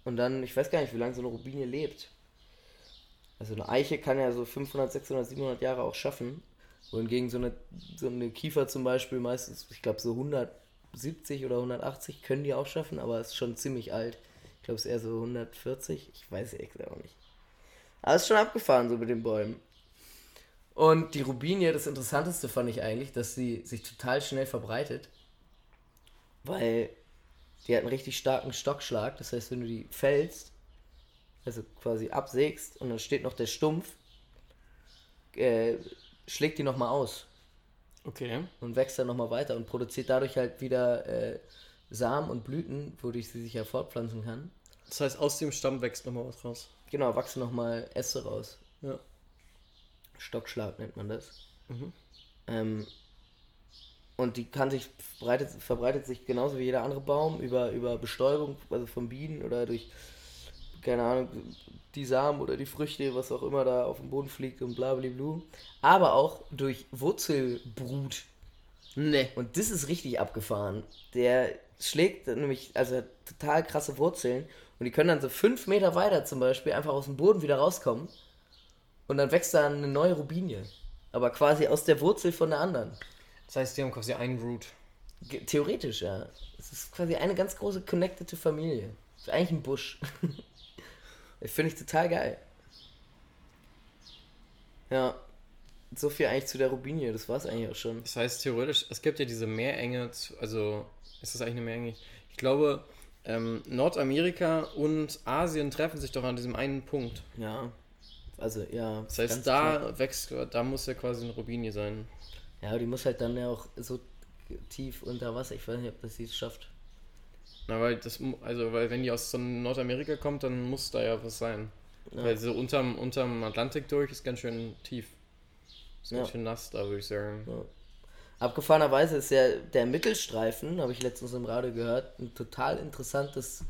Und dann, ich weiß gar nicht, wie lange so eine Rubinie lebt. Also eine Eiche kann ja so 500, 600, 700 Jahre auch schaffen. Wohingegen so eine, so eine Kiefer zum Beispiel meistens, ich glaube so 170 oder 180 können die auch schaffen, aber ist schon ziemlich alt. Ich glaube es ist eher so 140, ich weiß es auch nicht. Aber ist schon abgefahren so mit den Bäumen. Und die Rubinie, das Interessanteste fand ich eigentlich, dass sie sich total schnell verbreitet. Weil die hat einen richtig starken Stockschlag. Das heißt, wenn du die fällst, also quasi absägst und dann steht noch der Stumpf, äh, schlägt die nochmal aus Okay. und wächst dann nochmal weiter und produziert dadurch halt wieder äh, Samen und Blüten, wodurch sie sich ja fortpflanzen kann. Das heißt, aus dem Stamm wächst nochmal was raus. Genau, wachsen nochmal Äste raus. Ja. Stockschlag nennt man das. Mhm. Ähm, und die kann sich, verbreitet, verbreitet sich genauso wie jeder andere Baum über, über Bestäubung, also von Bienen oder durch, keine Ahnung, die Samen oder die Früchte, was auch immer da auf dem Boden fliegt und bla bla bla. Aber auch durch Wurzelbrut. Nee. Und das ist richtig abgefahren. Der schlägt nämlich, also total krasse Wurzeln und die können dann so fünf Meter weiter zum Beispiel einfach aus dem Boden wieder rauskommen und dann wächst da eine neue Rubinie. Aber quasi aus der Wurzel von der anderen. Das heißt, die haben quasi einen Root. Theoretisch, ja. Es ist quasi eine ganz große connected Familie. Ist eigentlich ein Busch. das finde ich total geil. Ja. So viel eigentlich zu der Rubinie, das war es eigentlich auch schon. Das heißt, theoretisch, es gibt ja diese Meerenge, zu- also ist das eigentlich eine Meerenge? Ich glaube, ähm, Nordamerika und Asien treffen sich doch an diesem einen Punkt. Ja. Also, ja. Das heißt, da klar. wächst, da muss ja quasi eine Rubinie sein. Ja, aber die muss halt dann ja auch so tief unter Wasser. Ich weiß nicht, ob das sie schafft. Na, weil das, also, weil wenn die aus so Nordamerika kommt, dann muss da ja was sein. Ja. Weil so unterm, unterm Atlantik durch ist ganz schön tief. Ist ganz Ja. schön nass da, würde ich sagen. Abgefahrenerweise ist ja der Mittelstreifen, habe ich letztens im Radio gehört, ein total interessantes,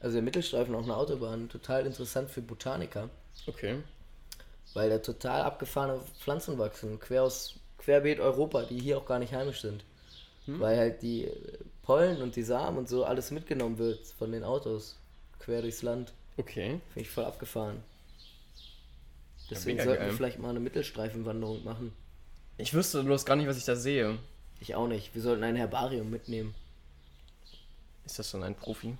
also der Mittelstreifen auf einer Autobahn, total interessant für Botaniker, Okay. weil da total abgefahrene Pflanzen wachsen, quer aus querbeet Europa, die hier auch gar nicht heimisch sind. Weil halt die Pollen und die Samen und so alles mitgenommen wird von den Autos, quer durchs Land. Okay. Finde ich voll abgefahren. Deswegen mega sollten wir vielleicht mal eine Mittelstreifenwanderung machen. Ich wüsste bloß gar nicht, was ich da sehe. Ich auch nicht. Wir sollten ein Herbarium mitnehmen. Ist das dann ein Profi?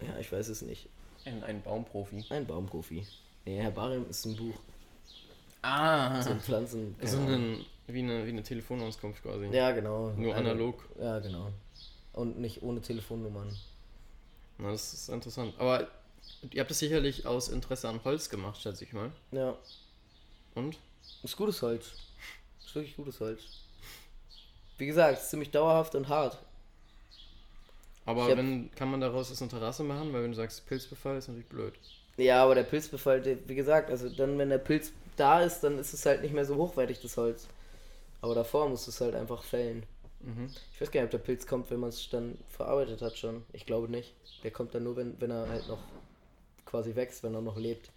Ja, ich weiß es nicht. Ein, ein Baumprofi. Ein Baumprofi. Nee, Herbarium ist ein Buch. Ah. So Pflanzen. keine So Ahnung. ein, wie, eine, wie eine Telefonauskunft quasi. Ja, genau. Nur Eine- analog. Ja, genau. Und nicht ohne Telefonnummern. Na, das ist interessant. Aber ihr habt das sicherlich aus Interesse an Holz gemacht, schätze ich mal. Ja, Und? ist gutes Holz. Ist wirklich gutes Holz. Wie gesagt, ist ziemlich dauerhaft und hart. Aber hab- wenn, kann man daraus jetzt eine Terrasse machen? Weil wenn du sagst Pilzbefall, ist natürlich blöd. Ja, aber der Pilzbefall, wie gesagt, also dann, wenn der Pilz da ist, dann ist es halt nicht mehr so hochwertig, das Holz. Aber davor musst du es halt einfach fällen. Mhm. Ich weiß gar nicht, ob der Pilz kommt, wenn man es dann verarbeitet hat schon. Ich glaube nicht. Der kommt dann nur, wenn, wenn er halt noch quasi wächst, wenn er noch lebt.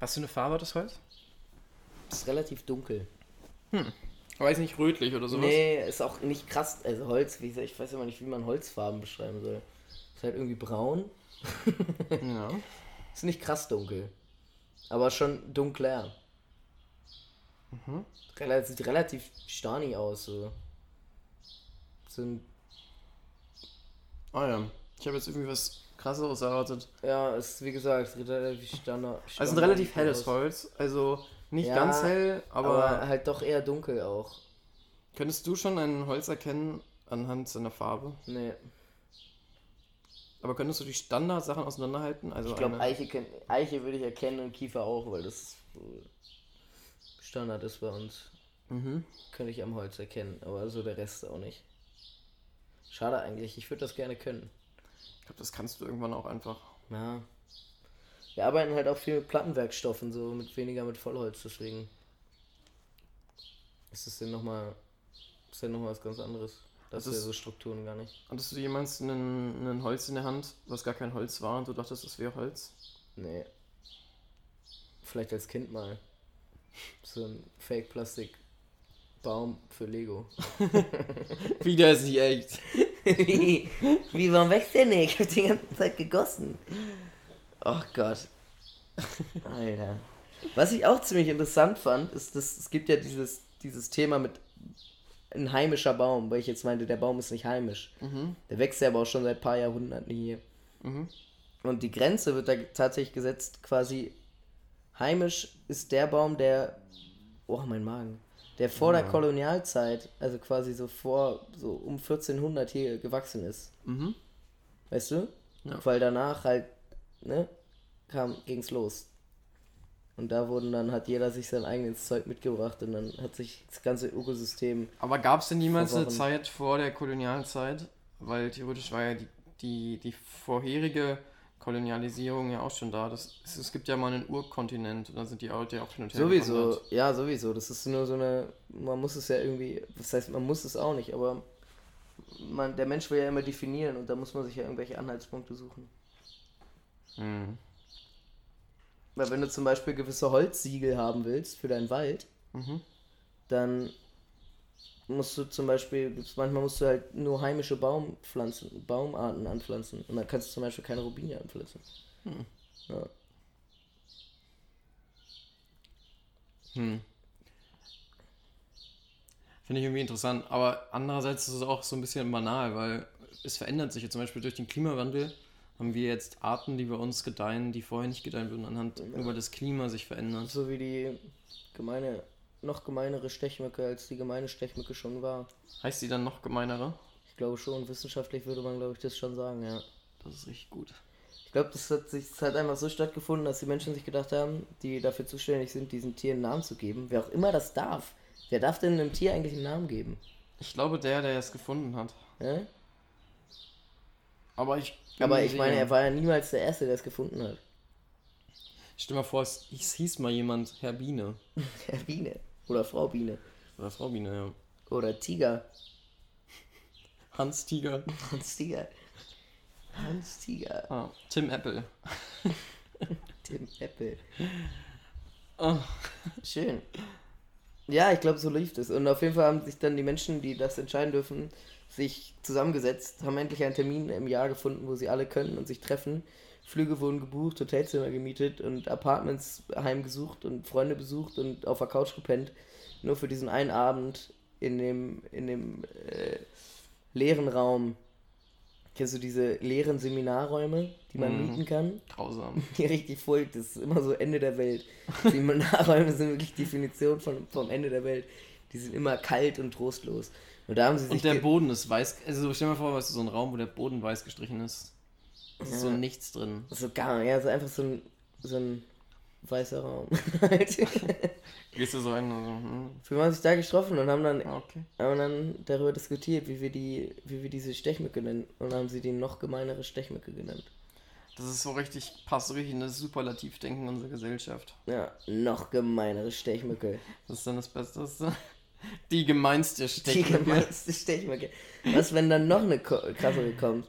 Was für eine Farbe hat das Holz? Ist relativ dunkel. Aber ist nicht rötlich oder sowas? Nee, ist auch nicht krass. Also Holz, wie gesagt, ich weiß immer nicht, wie man Holzfarben beschreiben soll. Ist halt irgendwie braun. Ja. Ist nicht krass dunkel. Aber schon dunkler. Relativ, sieht relativ starny aus. So. ein, Ah ja. Ich habe jetzt irgendwie was krasseres erwartet. ja, ist wie gesagt relativ standard. Also ein relativ helles Holz. Also nicht Ja, ganz hell, aber, Aber halt doch eher dunkel auch. könntest du schon ein Holz erkennen anhand seiner Farbe? Nee. Aber könntest du die Standardsachen auseinanderhalten? Also Ich glaube, eine- Eiche, Eiche würde ich erkennen und Kiefer auch, weil das Standard ist bei uns. Mhm. Könnte ich am Holz erkennen, aber so der Rest auch nicht. Schade eigentlich, ich würde das gerne können. Ich glaube, das kannst du irgendwann auch einfach. Ja. Wir arbeiten halt auch viel mit Plattenwerkstoffen, so mit weniger mit Vollholz, deswegen ist es denn nochmal ist denn noch was ganz anderes. Das Das ist ja so Strukturen gar nicht. Hattest du jemals einen, einen Holz in der Hand, was gar kein Holz war und du dachtest, das wäre Holz? Nee. Vielleicht als Kind mal. So ein Fake-Plastik-Baum für Lego. Wie, der ist nicht echt. Wie? Wie, warum wächst der nicht? Ich hab die ganze Zeit gegossen. Oh Gott. Alter. Was ich auch ziemlich interessant fand, ist, dass es gibt ja dieses, dieses Thema mit ein heimischer Baum, weil ich jetzt meinte, der Baum ist nicht heimisch. Der wächst ja aber auch schon seit ein paar Jahrhunderten hier. Mhm. Und die Grenze wird da tatsächlich gesetzt, quasi heimisch ist der Baum, der, oh mein Magen, der vor der Kolonialzeit, also quasi so vor, so um 1400 hier gewachsen ist. Mhm. Weißt du? Ja. Weil danach halt, ne, kam, ging's los. Und da wurden dann, hat jeder sich sein eigenes Zeug mitgebracht und dann hat sich das ganze Ökosystem. Aber gab es denn niemals eine Zeit vor der Kolonialzeit? Weil theoretisch war ja die, die, die vorherige Kolonialisierung ja auch schon da. Das, es, es gibt ja mal einen Urkontinent und dann sind die Leute ja auch her Sowieso, ja, sowieso. Das ist nur so eine. Man muss es ja irgendwie. Das heißt, man muss es auch nicht, aber man, der Mensch will ja immer definieren und da muss man sich ja irgendwelche Anhaltspunkte suchen. Hm. Weil wenn du zum Beispiel gewisse Holzsiegel haben willst für deinen Wald, Mhm. dann musst du zum Beispiel, manchmal musst du halt nur heimische Baumpflanzen, Baumarten anpflanzen. Und dann kannst du zum Beispiel keine Robinie anpflanzen. Hm. Ja. Hm. Finde ich irgendwie interessant. Aber andererseits ist es auch so ein bisschen banal, weil es verändert sich ja zum Beispiel durch den Klimawandel. Haben wir jetzt Arten, die bei uns gedeihen, die vorher nicht gedeihen würden, anhand über das Klima sich verändern. So wie die gemeine, noch gemeinere Stechmücke, als die gemeine Stechmücke schon war. Heißt die dann noch gemeinere? Ich glaube schon, wissenschaftlich würde man, glaube ich, das schon sagen, ja. Das ist richtig gut. Ich glaube, das hat sich das hat einfach so stattgefunden, dass die Menschen sich gedacht haben, die dafür zuständig sind, diesen Tieren einen Namen zu geben. Wer auch immer das darf. Wer darf denn einem Tier eigentlich einen Namen geben? Ich glaube, der, der es gefunden hat. Ja? Aber ich. Aber ich meine, er war ja niemals der Erste, der es gefunden hat. Stell dir mal vor, es, es hieß mal jemand Herr Biene. Herr Biene. Oder Frau Biene. Oder Frau Biene, ja. Oder Tiger. Hans Tiger. Hans Tiger. Hans Tiger. Ah, Tim Apple. Tim Apple. Oh. Schön. Ja, ich glaube, so lief das. Und auf jeden Fall haben sich dann die Menschen, die das entscheiden dürfen, sich zusammengesetzt, haben endlich einen Termin im Jahr gefunden, wo sie alle können und sich treffen. Flüge wurden gebucht, Hotelzimmer gemietet und Apartments heimgesucht und Freunde besucht und auf der Couch gepennt. Nur für diesen einen Abend in dem, in dem äh, leeren Raum. Kennst du diese leeren Seminarräume, die man Mhm. mieten kann? Grausam. Die richtig voll, das ist immer so Ende der Welt. Seminarräume sind wirklich Definition von, vom Ende der Welt. Die sind immer kalt und trostlos. Und da haben sie sich. Und der Boden ist weiß. Also stell dir mal vor, weißt du, so ein Raum, wo der Boden weiß gestrichen ist. Es ist so Ja. nichts drin. so gar ja, so einfach so ein, so ein weißer Raum. Gehst du so und so, hm, Wir haben sich da getroffen und haben dann, ah, okay. haben dann darüber diskutiert, wie wir die, wie wir diese Stechmücke nennen. Und haben sie die noch gemeinere Stechmücke genannt. Das ist so richtig, passt so richtig in das Superlativdenken unserer Gesellschaft. Ja, noch gemeinere Stechmücke. Das ist dann das Beste. Die gemeinste Die Stechmücke. gemeinste Stechmücke. Was, wenn dann noch eine krassere kommt?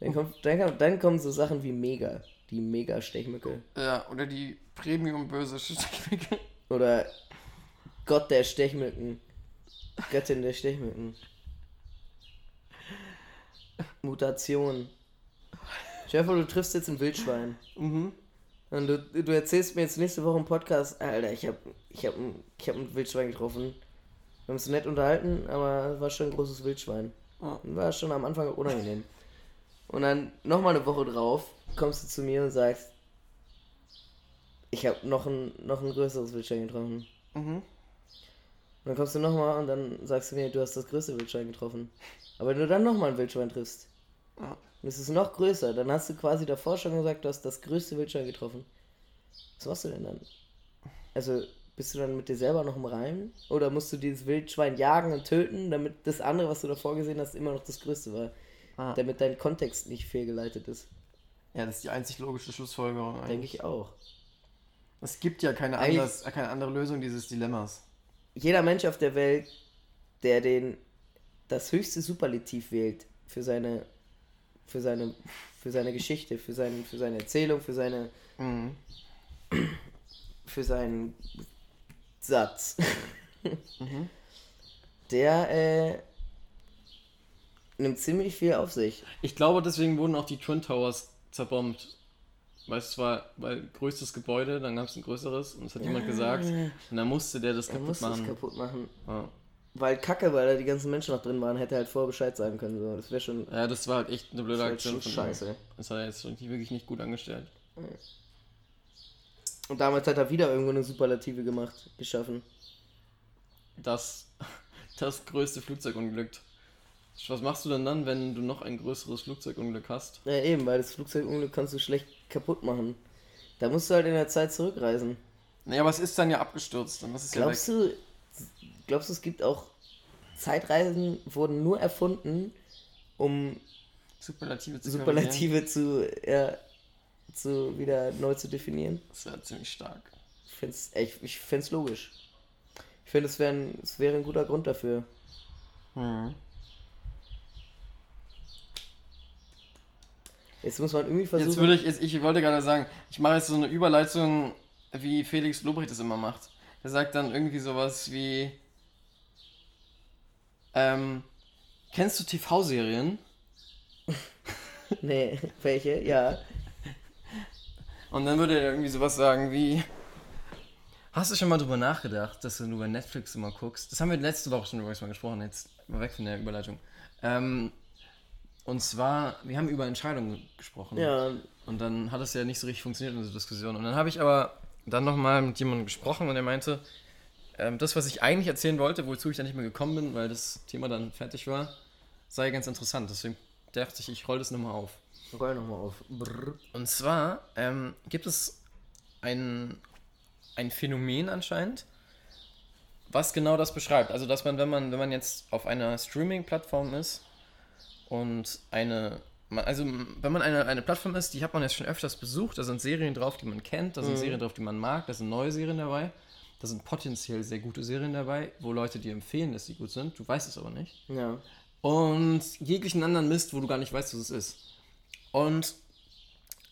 Dann, kommt dann, dann kommen so Sachen wie Mega. Die Mega-Stechmücke. Ja, oder die Premium-böse Stechmücke. Oder Gott der Stechmücken. Göttin der Stechmücken. Mutation. Stell du triffst jetzt ein Wildschwein. Mhm. Und du, du erzählst mir jetzt nächste Woche im Podcast, Alter, ich hab, ich hab, ich hab ein Wildschwein getroffen. Wir haben uns nett unterhalten, aber es war schon ein großes Wildschwein. War schon am Anfang unangenehm. Und dann nochmal eine Woche drauf kommst du zu mir und sagst, ich habe noch ein, noch ein größeres Wildschwein getroffen. Mhm. Und dann kommst du nochmal und dann sagst du mir, du hast das größte Wildschwein getroffen. Aber wenn du dann nochmal ein Wildschwein triffst, Ja. und es ist noch größer, dann hast du quasi davor schon gesagt, du hast das größte Wildschwein getroffen. Was machst du denn dann? Also, bist du dann mit dir selber noch im Reim? Oder musst du dieses Wildschwein jagen und töten, damit das andere, was du davor gesehen hast, immer noch das größte war? Ah. Damit dein Kontext nicht fehlgeleitet ist. Ja, das ist die einzig logische Schlussfolgerung Denke eigentlich. ich auch. Es gibt ja keine, anders, keine andere Lösung dieses Dilemmas. Jeder Mensch auf der Welt, der den das höchste Superlativ wählt für seine für seine für seine Geschichte, für seine für seine Erzählung, für seine Mhm. für seinen Satz. Mhm. Der äh, nimmt ziemlich viel auf sich. Ich glaube, deswegen wurden auch die Twin Towers zerbombt. Weil es war, weil größtes Gebäude, dann gab es ein größeres und es hat jemand gesagt. Und dann musste der das Er kaputt muss das machen. kaputt machen. Ja. Weil Kacke, weil da die ganzen Menschen noch drin waren, hätte er halt vorher Bescheid sagen können. So. Das wäre schon, ja, das war halt echt eine blöde Aktion. scheiße. Das hat er jetzt wirklich wirklich nicht gut angestellt. Und damals hat er wieder irgendwo eine Superlative gemacht, geschaffen. Das, das größte Flugzeugunglück. Was machst du denn dann, wenn du noch ein größeres Flugzeugunglück hast? Ja, eben, weil das Flugzeugunglück kannst du schlecht kaputt machen. Da musst du halt in der Zeit zurückreisen. Naja, aber es ist dann ja abgestürzt. Und das ist glaubst ja du, glaubst du, es gibt auch Zeitreisen wurden nur erfunden, um Superlative zu Superlative zu, ja, zu wieder neu zu definieren? Das wäre ziemlich stark. Ich finde es ich, ich find's logisch. Ich finde, es wäre es wär ein guter Grund dafür. Hm. Jetzt muss man irgendwie versuchen. Jetzt würde ich, jetzt, ich wollte gerade sagen, ich mache jetzt so eine Überleitung, wie Felix Lobrecht das immer macht. Er sagt dann irgendwie sowas wie, ähm, kennst du TV-Serien? nee, welche? Ja. Und dann würde er irgendwie sowas sagen wie, hast du schon mal drüber nachgedacht, dass du nur bei Netflix immer guckst? Das haben wir letzte Woche schon übrigens mal gesprochen, jetzt mal weg von der Überleitung. Ähm, und zwar, wir haben über Entscheidungen gesprochen. Ja. Und dann hat es ja nicht so richtig funktioniert, unsere Diskussion. Und dann habe ich aber dann nochmal mit jemandem gesprochen und er meinte, ähm, das, was ich eigentlich erzählen wollte, wozu ich dann nicht mehr gekommen bin, weil das Thema dann fertig war, sei ganz interessant. Deswegen dachte ich, ich roll das nochmal auf. Roll nochmal auf. Brrr. Und zwar ähm, gibt es ein, ein Phänomen anscheinend, was genau das beschreibt. Also, dass man, wenn man, wenn man jetzt auf einer Streaming-Plattform ist und eine, also wenn man eine, eine Plattform ist, die hat man jetzt schon öfters besucht, da sind Serien drauf, die man kennt, da sind Serien drauf, die man mag, da sind neue Serien dabei, da sind potenziell sehr gute Serien dabei, wo Leute dir empfehlen, dass sie gut sind, du weißt es aber nicht Ja. und jeglichen anderen Mist, wo du gar nicht weißt, was es ist. Und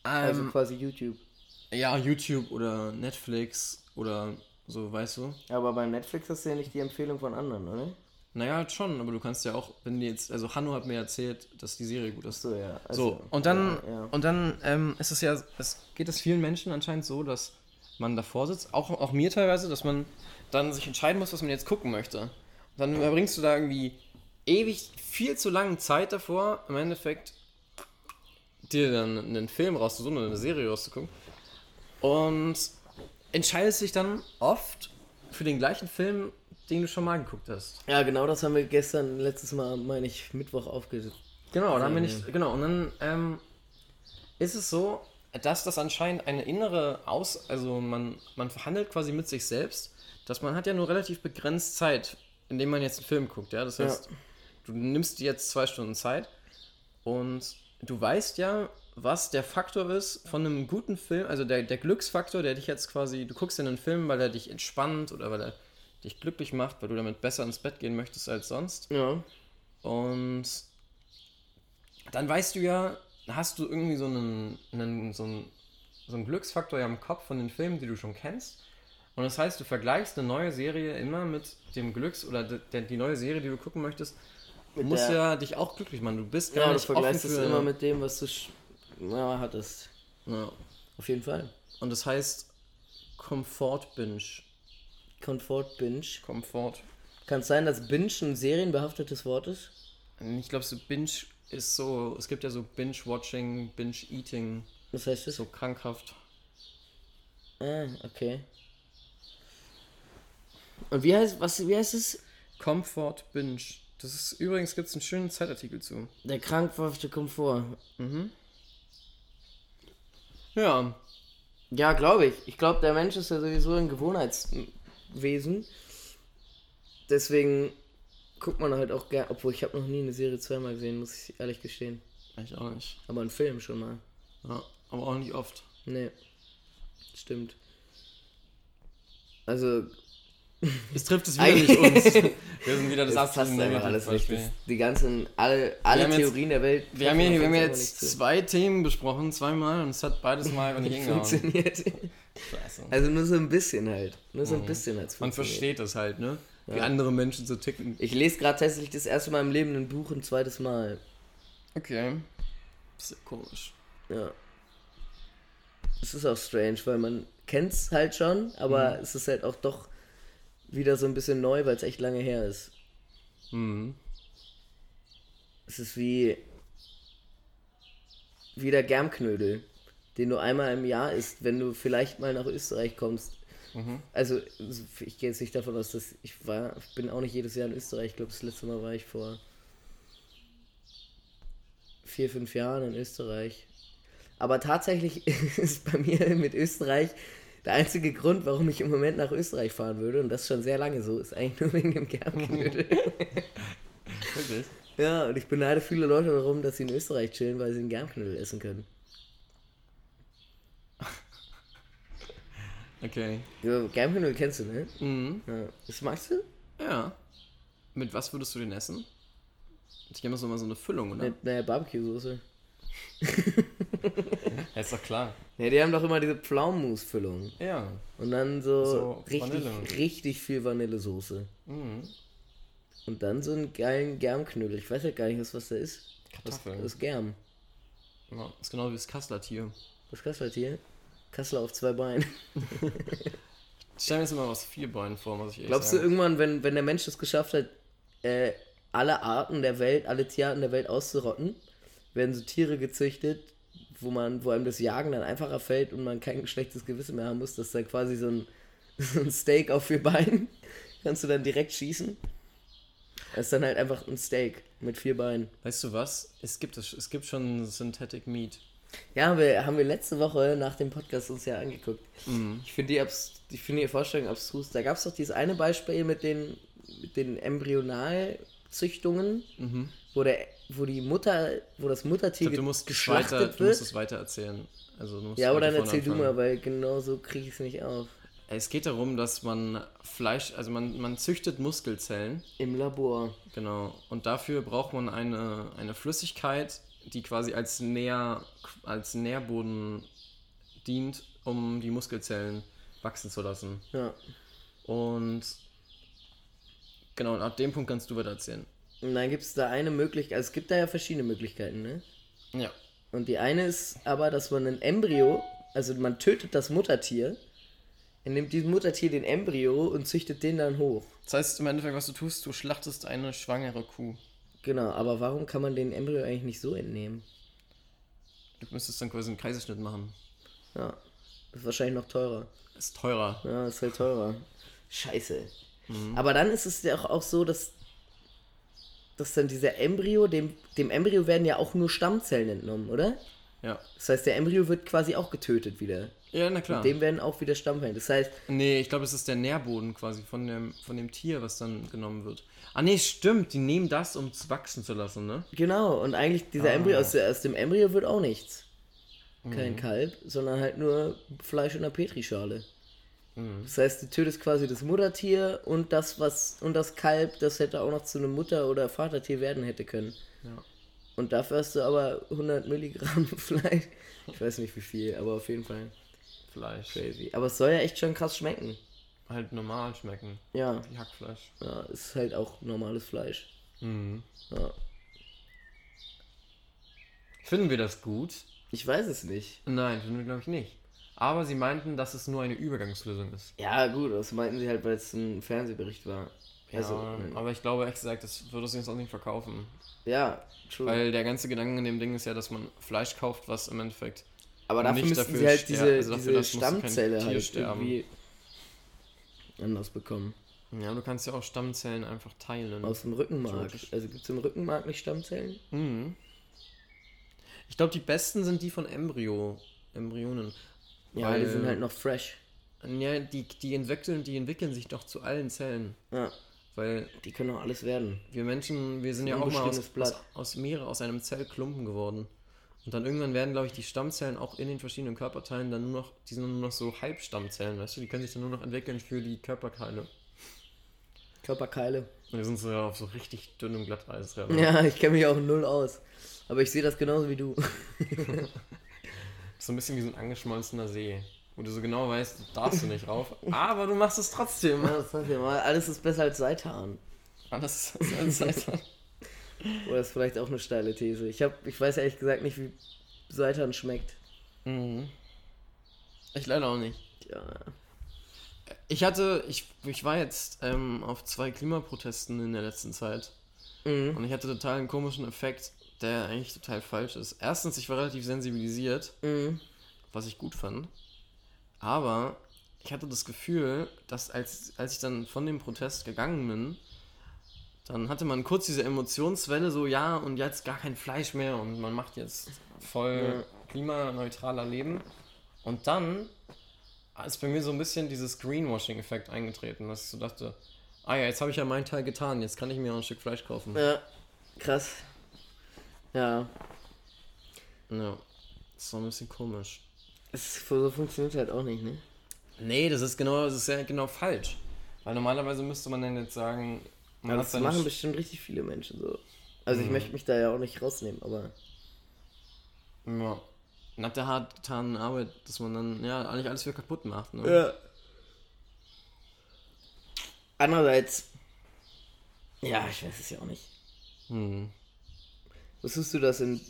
Also ähm, quasi YouTube. ja, YouTube oder Netflix oder so, weißt du? Aber bei Netflix hast du ja nicht die Empfehlung von anderen, oder? Naja, schon, aber du kannst ja auch, wenn die jetzt, also Hanno hat mir erzählt, dass die Serie gut ist. So, ja. So, und dann, Ja, ja. und dann ähm, ist es ja, es geht es vielen Menschen anscheinend so, dass man davor sitzt, auch, auch mir teilweise, dass man dann sich entscheiden muss, was man jetzt gucken möchte. Und dann verbringst du da irgendwie ewig viel zu lange Zeit davor, im Endeffekt dir dann einen Film rauszusuchen oder eine Serie rauszugucken. Und entscheidest dich dann oft für den gleichen Film, den du schon mal geguckt hast. ja, genau das haben wir gestern, letztes Mal, meine ich, Mittwoch aufgesetzt. Genau, dann bin ich, genau, und dann ähm, ist es so, dass das anscheinend eine innere Aus, also man, man verhandelt quasi mit sich selbst, dass man hat ja nur relativ begrenzt Zeit, indem man jetzt einen Film guckt, ja, das heißt, du nimmst dir jetzt zwei Stunden Zeit und du weißt ja, was der Faktor ist von einem guten Film, also der, der Glücksfaktor, der dich jetzt quasi, du guckst in einen Film, weil er dich entspannt oder weil er dich glücklich macht, weil du damit besser ins Bett gehen möchtest als sonst. Ja. Und dann weißt du ja, hast du irgendwie so einen, einen, so einen, so einen Glücksfaktor ja im Kopf von den Filmen, die du schon kennst. Und das heißt, du vergleichst eine neue Serie immer mit dem Glücks- oder de, der, die neue Serie, die du gucken möchtest, Mit muss der- ja dich auch glücklich machen. Du bist gar Ja, du nicht offen vergleichst es für... immer mit dem, was du ja, hattest. ja. Auf jeden Fall. Und das heißt Komfort-Binge. Comfort Binge. Komfort. Kann es sein, dass Binge ein serienbehaftetes Wort ist? Ich glaube, so Binge ist so, es gibt ja so Binge-Watching, Binge-Eating, Was heißt das? so krankhaft. Ah, okay. Und wie heißt, was, wie heißt es? Comfort Binge. Das ist übrigens gibt es einen schönen Zeitartikel zu. Der krankhafte Komfort. Ja. Ja, glaube ich. Ich glaube, der Mensch ist ja sowieso ein Gewohnheitswesen. Deswegen guckt man halt auch gerne, obwohl ich habe noch nie eine Serie zweimal gesehen, muss ich ehrlich gestehen. Ich auch nicht. Aber einen Film schon mal. Ja, aber auch nicht oft. Nee. Stimmt. Also, Es trifft es wieder Eigentlich- nicht uns. Wir sind wieder das absolute einfach alles nicht. Negativbeispiel. Das, die ganzen, alle, alle jetzt- Theorien der Welt. Wir haben hier, wir haben jetzt zwei Themen besprochen, zweimal, und es hat beides mal nicht nicht hingehauen. funktioniert. Scheiße. Also nur so ein bisschen halt. Nur so ein bisschen als Mhm. Man versteht das halt, ne? Wie andere Menschen so ticken. Ich lese gerade tatsächlich das erste Mal im Leben ein Buch ein zweites Mal. Okay. Sehr komisch. Ja. Es ist auch strange, weil man kennt es halt schon, aber Mhm. es ist halt auch doch wieder so ein bisschen neu, weil es echt lange her ist. Mhm. Es ist wie wie der Germknödel, den du einmal im Jahr isst, wenn du vielleicht mal nach Österreich kommst. Mhm. Also ich gehe jetzt nicht davon aus, dass ich war, ich bin auch nicht jedes Jahr in Österreich. Ich glaube, das letzte Mal war ich vor vier, fünf Jahren in Österreich. Aber tatsächlich ist bei mir mit Österreich Der einzige Grund, warum ich im Moment nach Österreich fahren würde, und das schon sehr lange so, ist eigentlich nur wegen dem Germknödel. Wirklich? ja, und ich beneide viele Leute darum, dass sie in Österreich chillen, weil sie einen Germknödel essen können. Okay. Ja, Germknödel kennst du, ne? Mhm. Ja. Das magst du? Ja. Mit was würdest du den essen? Ich habe immer so eine Füllung, oder? Mit einer Barbecue-Soße. Ja, ist doch klar. Ja, die haben doch immer diese Pflaumenmus-Füllung. Ja. Und dann so, So, richtig, richtig viel Vanillesoße. Mhm. Und dann so einen geilen Germknödel. Ich weiß ja gar nicht, was, was da ist. Was, Kartoffeln. was ist Germ? Ja, ist genau wie das Kasseler Tier. Was kostet das hier? Kassler auf zwei Beinen. Ich stelle mir jetzt immer aus vier Beinen vor, muss ich ehrlich Glaubst du sagen. irgendwann, wenn, wenn der Mensch es geschafft hat, äh, alle Arten der Welt, alle Tierarten der Welt auszurotten, werden so Tiere gezüchtet, wo man, wo einem das Jagen dann einfacher fällt und man kein schlechtes Gewissen mehr haben muss, dass dann quasi so ein, so ein Steak auf vier Beinen kannst du dann direkt schießen. Das ist dann halt einfach ein Steak mit vier Beinen. Weißt du was? Es gibt, es, gibt schon Synthetic Meat. Ja, haben wir, haben wir letzte Woche nach dem Podcast uns ja angeguckt. Mhm. Ich finde die, abs- ich finde die Vorstellung abstrus. Da gab es doch dieses eine Beispiel mit den, mit den Embryonalzüchtungen, Mhm. wo, der, wo die Mutter, wo das Muttertier glaub, du geschlachtet weiter, du wird. musst es weiter erzählen. Also, du ja, aber dann erzähl du anfangen. mal, weil genau so kriege ich es nicht auf. Es geht darum, dass man Fleisch, also man, man züchtet Muskelzellen, Im Labor. genau. Und dafür braucht man eine, eine Flüssigkeit, die quasi als, Nähr, als Nährboden dient, um die Muskelzellen wachsen zu lassen. Ja. Und genau, und ab dem Punkt kannst du weiter erzählen. Und dann gibt es da eine Möglichkeit, also es gibt da ja verschiedene Möglichkeiten, ne? Ja. Und die eine ist aber, dass man ein Embryo, also man tötet das Muttertier, er nimmt diesem Muttertier den Embryo und züchtet den dann hoch. Das heißt im Endeffekt, was du tust, du schlachtest eine schwangere Kuh. Genau, aber warum kann man den Embryo eigentlich nicht so entnehmen? Du müsstest dann quasi einen Kaiserschnitt machen. Ja, ist wahrscheinlich noch teurer. Ist teurer. Ja, ist halt teurer. Scheiße. Aber dann ist es ja auch so, dass, dass dann dieser Embryo, dem, dem Embryo werden ja auch nur Stammzellen entnommen, oder? Ja. Das heißt, der Embryo wird quasi auch getötet wieder. Ja, na klar. Dem werden auch wieder Stammzellen. Das heißt, Nee, ich glaube, das ist der Nährboden quasi von dem, von dem Tier, was dann genommen wird. Ah, nee, stimmt. Die nehmen das, um es wachsen zu lassen, ne? genau, und eigentlich dieser Ah. Embryo, aus, aus dem Embryo wird auch nichts. Mhm. Kein Kalb, sondern halt nur Fleisch in der Petrischale. Mhm. Das heißt, du tötest quasi das Muttertier und das, was, und das Kalb, das hätte auch noch zu einem Mutter- oder Vatertier werden hätte können. Ja. Und dafür hast du aber 100 Milligramm Fleisch. Ich weiß nicht wie viel, aber auf jeden Fall Fleisch. crazy. Aber es soll ja echt schon krass schmecken. Halt normal schmecken. Ja, Wie Hackfleisch. ja ist halt auch normales Fleisch. Mhm. Ja. Finden wir das gut? Ich weiß es nicht. Nein, finden wir glaube ich nicht. Aber sie meinten, dass es nur eine Übergangslösung ist. Ja, gut, das meinten sie halt, weil es ein Fernsehbericht war. Also, ja, aber ich glaube, ehrlich gesagt, das würde sie uns auch nicht verkaufen. ja, true. Weil der ganze Gedanke in dem Ding ist ja, dass man Fleisch kauft, was im Endeffekt. aber dafür nicht müssten dafür sie halt diese, also dafür, diese Stammzelle halt sterben. irgendwie anders bekommen. Ja, du kannst ja auch Stammzellen einfach teilen. Aus dem Rückenmark. Also gibt es im Rückenmark nicht Stammzellen? Mhm. Ich glaube, die besten sind die von Embryo. Embryonen. Ja, Weil- die sind halt noch fresh. Ja, die, die, entwickeln, die entwickeln sich doch zu allen Zellen. Ja, Weil die können auch alles werden. wir Menschen, wir sind ja auch mal aus, aus, aus Meere, aus einem Zellklumpen geworden. Und dann irgendwann werden, glaube ich, die Stammzellen auch in den verschiedenen Körperteilen dann nur noch, die sind nur noch so Halbstammzellen, weißt du, die können sich dann nur noch entwickeln für die. Körperkeile. Und wir sind so auf so richtig dünnem Glatteis. Ja. Ja, ich kenne mich auch null aus. Aber ich sehe das genauso wie du. So ein bisschen wie so ein angeschmolzener See, wo du so genau weißt, darfst du nicht rauf, aber du machst es trotzdem. Ja, das ich mal. Alles ist besser als Seitan. Alles ist alles Seitan. Oder ist vielleicht auch eine steile These. Ich, hab, ich weiß ehrlich gesagt nicht, wie Seitan schmeckt. Mhm. Ich leider auch nicht. Ja, Ich hatte, ich, ich war jetzt ähm, auf zwei Klimaprotesten in der letzten Zeit Mhm. und ich hatte total einen komischen Effekt, der eigentlich total falsch ist. Erstens, ich war relativ sensibilisiert, Mhm. was ich gut fand, aber ich hatte das Gefühl, dass als, als ich dann von dem Protest gegangen bin, dann hatte man kurz diese Emotionswelle, so ja, und jetzt gar kein Fleisch mehr und man macht jetzt voll klimaneutraler Leben. Und dann ist bei mir so ein bisschen dieses Greenwashing-Effekt eingetreten, dass ich so dachte, ah ja, jetzt habe ich ja meinen Teil getan, jetzt kann ich mir auch ein Stück Fleisch kaufen. Ja, krass. Ja, Ja. Das ist so ein bisschen komisch. es, so funktioniert halt auch nicht, ne? Nee, das ist genau, das ist ja genau falsch. Weil normalerweise müsste man dann jetzt sagen, man Aber hat das machen bestimmt richtig viele Menschen so. Also Mhm. ich möchte mich da ja auch nicht rausnehmen, aber ja, nach der hart getanen Arbeit, dass man dann ja eigentlich alles wieder kaputt macht. Ne? Ja. Andererseits, ja, ich weiß es ja auch nicht. Hm. Wusstest du, dass in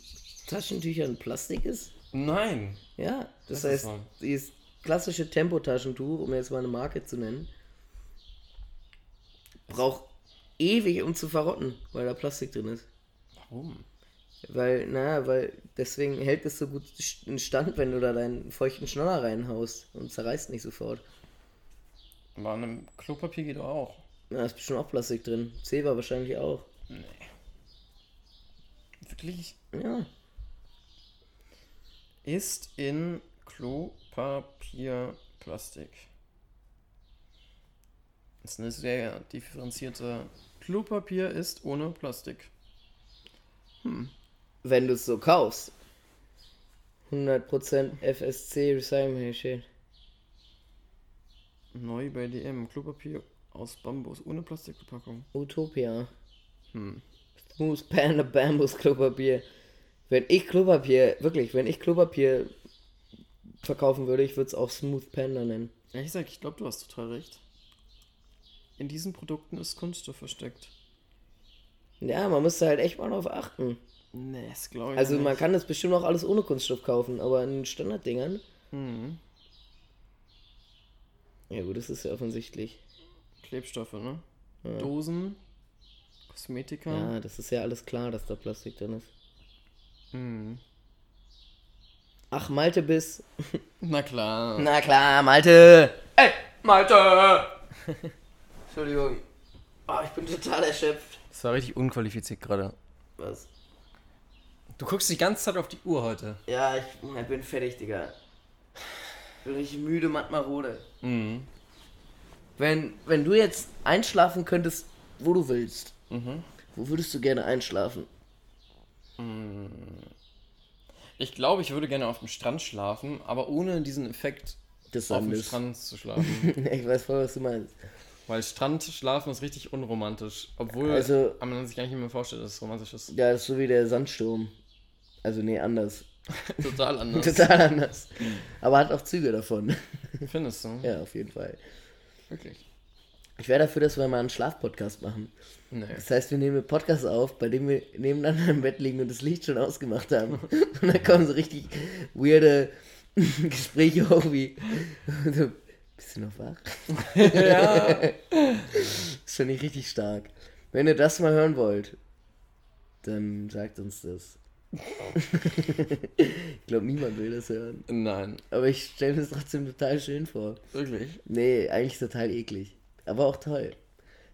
Taschentüchern Plastik ist? Nein. Ja, das, Das heißt, dieses klassische Tempotaschentuch, um jetzt mal eine Marke zu nennen, braucht ewig, um zu verrotten, weil da Plastik drin ist. Warum? Weil, naja, weil deswegen hält es so gut in Stand, wenn du da deinen feuchten Schnoller reinhaust und zerreißt nicht sofort. Aber an einem Klopapier geht doch auch. Ja, da ist bestimmt auch Plastik drin. Zewa wahrscheinlich auch. Nee. Wirklich? Ja. Ist in Klopapier Plastik. Das ist eine sehr differenzierte. Klopapier ist ohne Plastik. Wenn du es so kaufst. 100% FSC Recycling. Neu bei DM. Klopapier aus Bambus ohne Plastikverpackung. Utopia. Hm. Smooth Panda Bambus Klopapier. Wenn ich Klopapier, wirklich, wenn ich Klopapier verkaufen würde, ich würde es auch Smooth Panda nennen. Ehrlich gesagt, ich glaube, du hast total recht. In diesen Produkten ist Kunststoff versteckt. Ja, man müsste halt echt mal drauf achten. Nee, das glaube ich Also nicht. man kann das bestimmt auch alles ohne Kunststoff kaufen, aber in Standarddingern. Hm. Ja gut, das ist ja offensichtlich. Klebstoffe, ne? Dosen, Kosmetika. Ja, das ist ja alles klar, dass da Plastik drin ist. Hm. Ach, Malte bis. Na klar. Na klar, Malte! Ey, Malte! Entschuldigung. Oh, ich bin total erschöpft. Das war richtig unqualifiziert gerade. Was? Du guckst die ganze Zeit auf die Uhr heute. Ja, ich, ich bin fertig, Digga. Ich bin richtig müde, matt marode. Mhm. Wenn, wenn du jetzt einschlafen könntest, wo du willst, Mhm. wo würdest du gerne einschlafen? Ich glaube, ich würde gerne auf dem Strand schlafen, aber ohne diesen Effekt Des auf dem. Strand zu schlafen. ich weiß voll, was du meinst. Weil Strandschlafen ist richtig unromantisch. Obwohl Also- man sich gar nicht mehr vorstellt, dass es romantisch ist. Ja, das ist so wie der Sandsturm. Also, nee, anders. Total anders. Total anders. Aber hat auch Züge davon. Findest du? ja, auf jeden Fall. Wirklich. Ich wäre dafür, dass wir mal einen Schlafpodcast machen. Nee. Das heißt, wir nehmen einen Podcast auf, bei dem wir nebeneinander im Bett liegen und das Licht schon ausgemacht haben. Und dann kommen so richtig weirde Gespräche hoch wie. So, bist du noch wach? ja. Das finde ich richtig stark. Wenn ihr das mal hören wollt, dann sagt uns das. ich glaube, niemand will das hören. Nein. Aber ich stelle mir das trotzdem total schön vor. Wirklich. Nee, eigentlich total eklig. Aber auch toll.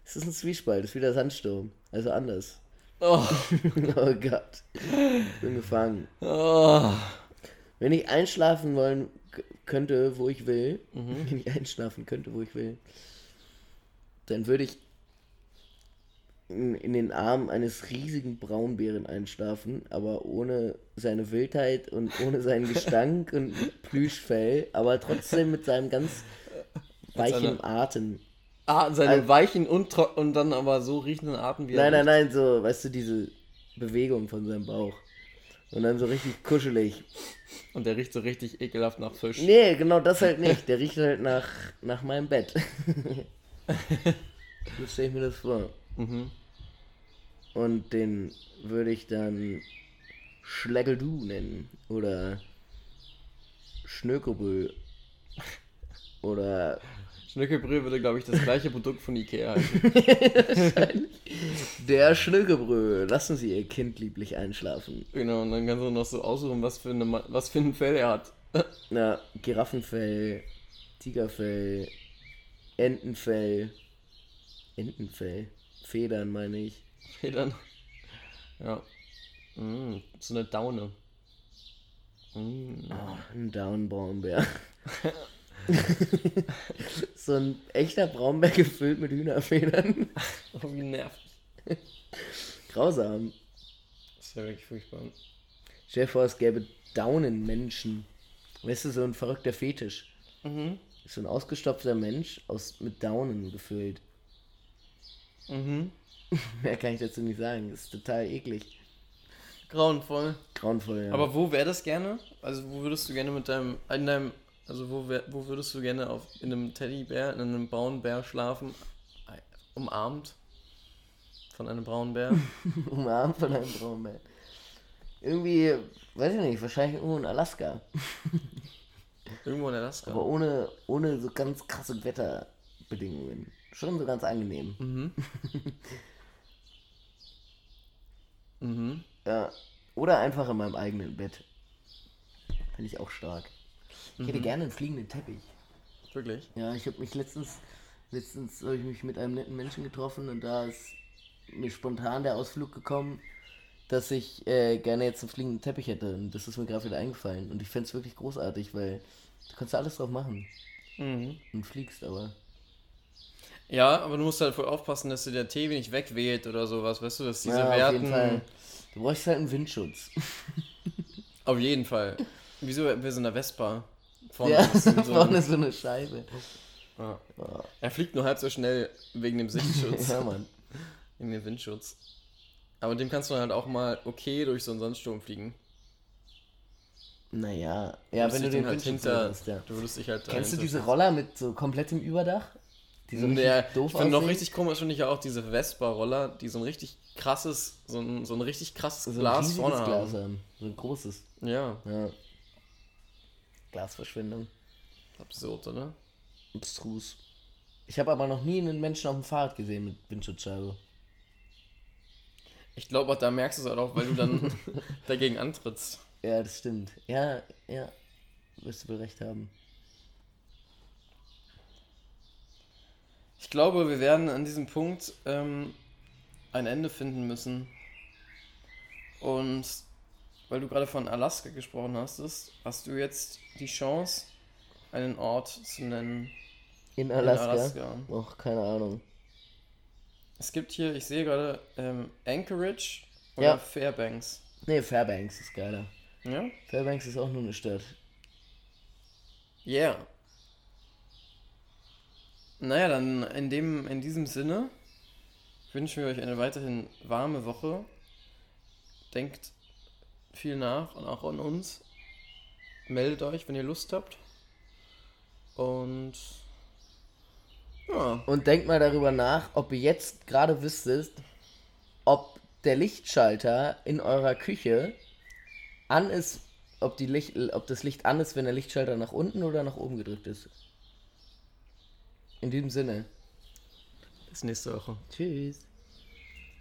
Es ist ein Zwiespalt, es ist wieder Sandsturm. Also anders. Oh. oh Gott. Bin gefangen. oh. Wenn ich einschlafen wollen könnte, wo ich will, wenn ich einschlafen könnte, wo ich will, dann würde ich in, in den Armen eines riesigen Braunbären einschlafen, aber ohne seine Wildheit und ohne seinen Gestank und Plüschfell, aber trotzdem mit seinem ganz weichen Atem. Ah, seine Also- weichen und, und dann aber so riechenden Arten wie Nein, er nein, nein, so, weißt du, diese Bewegung von seinem Bauch. Und dann so richtig kuschelig. Und der riecht so richtig ekelhaft nach Fisch. Nee, genau das halt nicht. Der riecht halt nach, nach meinem Bett. so stelle ich mir das vor. Mhm. Und den würde ich dann Schleggeldu nennen. Oder Schnökelbrü. Oder Schnückelbrühe würde, glaube ich, das gleiche Produkt von Ikea heißen. der Schnökelbrü. Lassen Sie Ihr Kind lieblich einschlafen. genau, und dann kannst du noch so aussuchen, was für, eine, was für ein Fell er hat. Na, Giraffenfell, Tigerfell, Entenfell. Entenfell. Federn meine ich. Federn. Ja. Mm, so eine Daune. Mm. Oh, ein Downbraunbär. so ein echter Braunbär gefüllt mit Hühnerfedern. Oh, wie nervig. Grausam. Das ist ja wirklich furchtbar. Stell dir vor, es gäbe Daunenmenschen. Weißt du, so ein verrückter Fetisch. Mhm. So ein ausgestopfter Mensch aus, mit Daunen gefüllt. Mhm. Mehr kann ich dazu nicht sagen. Das ist total eklig. Grauenvoll. Grauenvoll, ja. Aber wo wäre das gerne? Also wo würdest du gerne mit deinem, in deinem, also wo, wär, wo würdest du gerne auf, in einem Teddybär, in einem Braunbär schlafen? Umarmt von einem Braunbär? Umarmt von einem Braunbär. Irgendwie, weiß ich nicht, wahrscheinlich irgendwo in Alaska. Irgendwo in Alaska. Aber ohne, ohne so ganz krasse Wetterbedingungen. Schon so ganz angenehm. Mhm. mhm. Ja. Oder einfach in meinem eigenen Bett. Finde ich auch stark. Ich hätte gerne einen fliegenden Teppich. Wirklich? Ja, ich habe mich letztens, letztens habe ich mich mit einem netten Menschen getroffen und da ist mir spontan der Ausflug gekommen, dass ich äh, gerne jetzt einen fliegenden Teppich hätte. Und das ist mir gerade wieder eingefallen. Und ich fände es wirklich großartig, weil du kannst da alles drauf machen Mhm. und fliegst aber. Ja, aber du musst halt voll aufpassen, dass dir der Tee nicht wegweht oder sowas, weißt du, dass diese ja, Werten. auf jeden Fall. Du brauchst halt einen Windschutz. Auf jeden Fall. Wieso wir sind der Vespa? Vorne ja, ist so ein- vorne so eine Scheibe. Ja. Ja. Er fliegt nur halb so schnell wegen dem Sichtschutz, ja, Mann. wegen dem Windschutz. Aber dem kannst du halt auch mal okay durch so einen Sandsturm fliegen. Naja, ja, wenn du den dann halt hinter, hast, ja. du würdest dich halt Kennst du diese. Roller mit so komplettem Überdach? Die so Ja, doof ich finde noch richtig komisch finde ich ja auch diese Vespa-Roller, die so ein richtig krasses, so ein, so ein richtig krasses so ein Glas riesiges vorne Glas haben. haben. So ein großes. Ja, Ja. Glasverschwendung. absurd, oder? Abstrus. Ich habe aber noch nie einen Menschen auf dem Fahrrad gesehen mit Windschutzscheibe. Ich glaube, da merkst du es halt auch, weil du dann dagegen antrittst. Ja, das stimmt. Ja, ja. Wirst du wohl recht haben. Ich glaube, wir werden an diesem Punkt ähm, ein Ende finden müssen. Und weil du gerade von Alaska gesprochen hast, ist, hast du jetzt die Chance, einen Ort zu nennen. In Alaska? Alaska. Och, keine Ahnung. Es gibt hier, ich sehe gerade, ähm, Anchorage oder Ja. Fairbanks. Nee, Fairbanks ist geiler. Ja? Fairbanks ist auch nur eine Stadt. Yeah. Naja, dann in, dem, in diesem Sinne wünschen wir euch eine weiterhin warme Woche. Denkt viel nach und auch an uns. Meldet euch, wenn ihr Lust habt. Und ja, Und denkt mal darüber nach, ob ihr jetzt gerade wüsstet, ob der Lichtschalter in eurer Küche an ist, ob, die Licht, ob das Licht an ist, wenn der Lichtschalter nach unten oder nach oben gedrückt ist. In diesem Sinne. bis nächste Woche. Tschüss.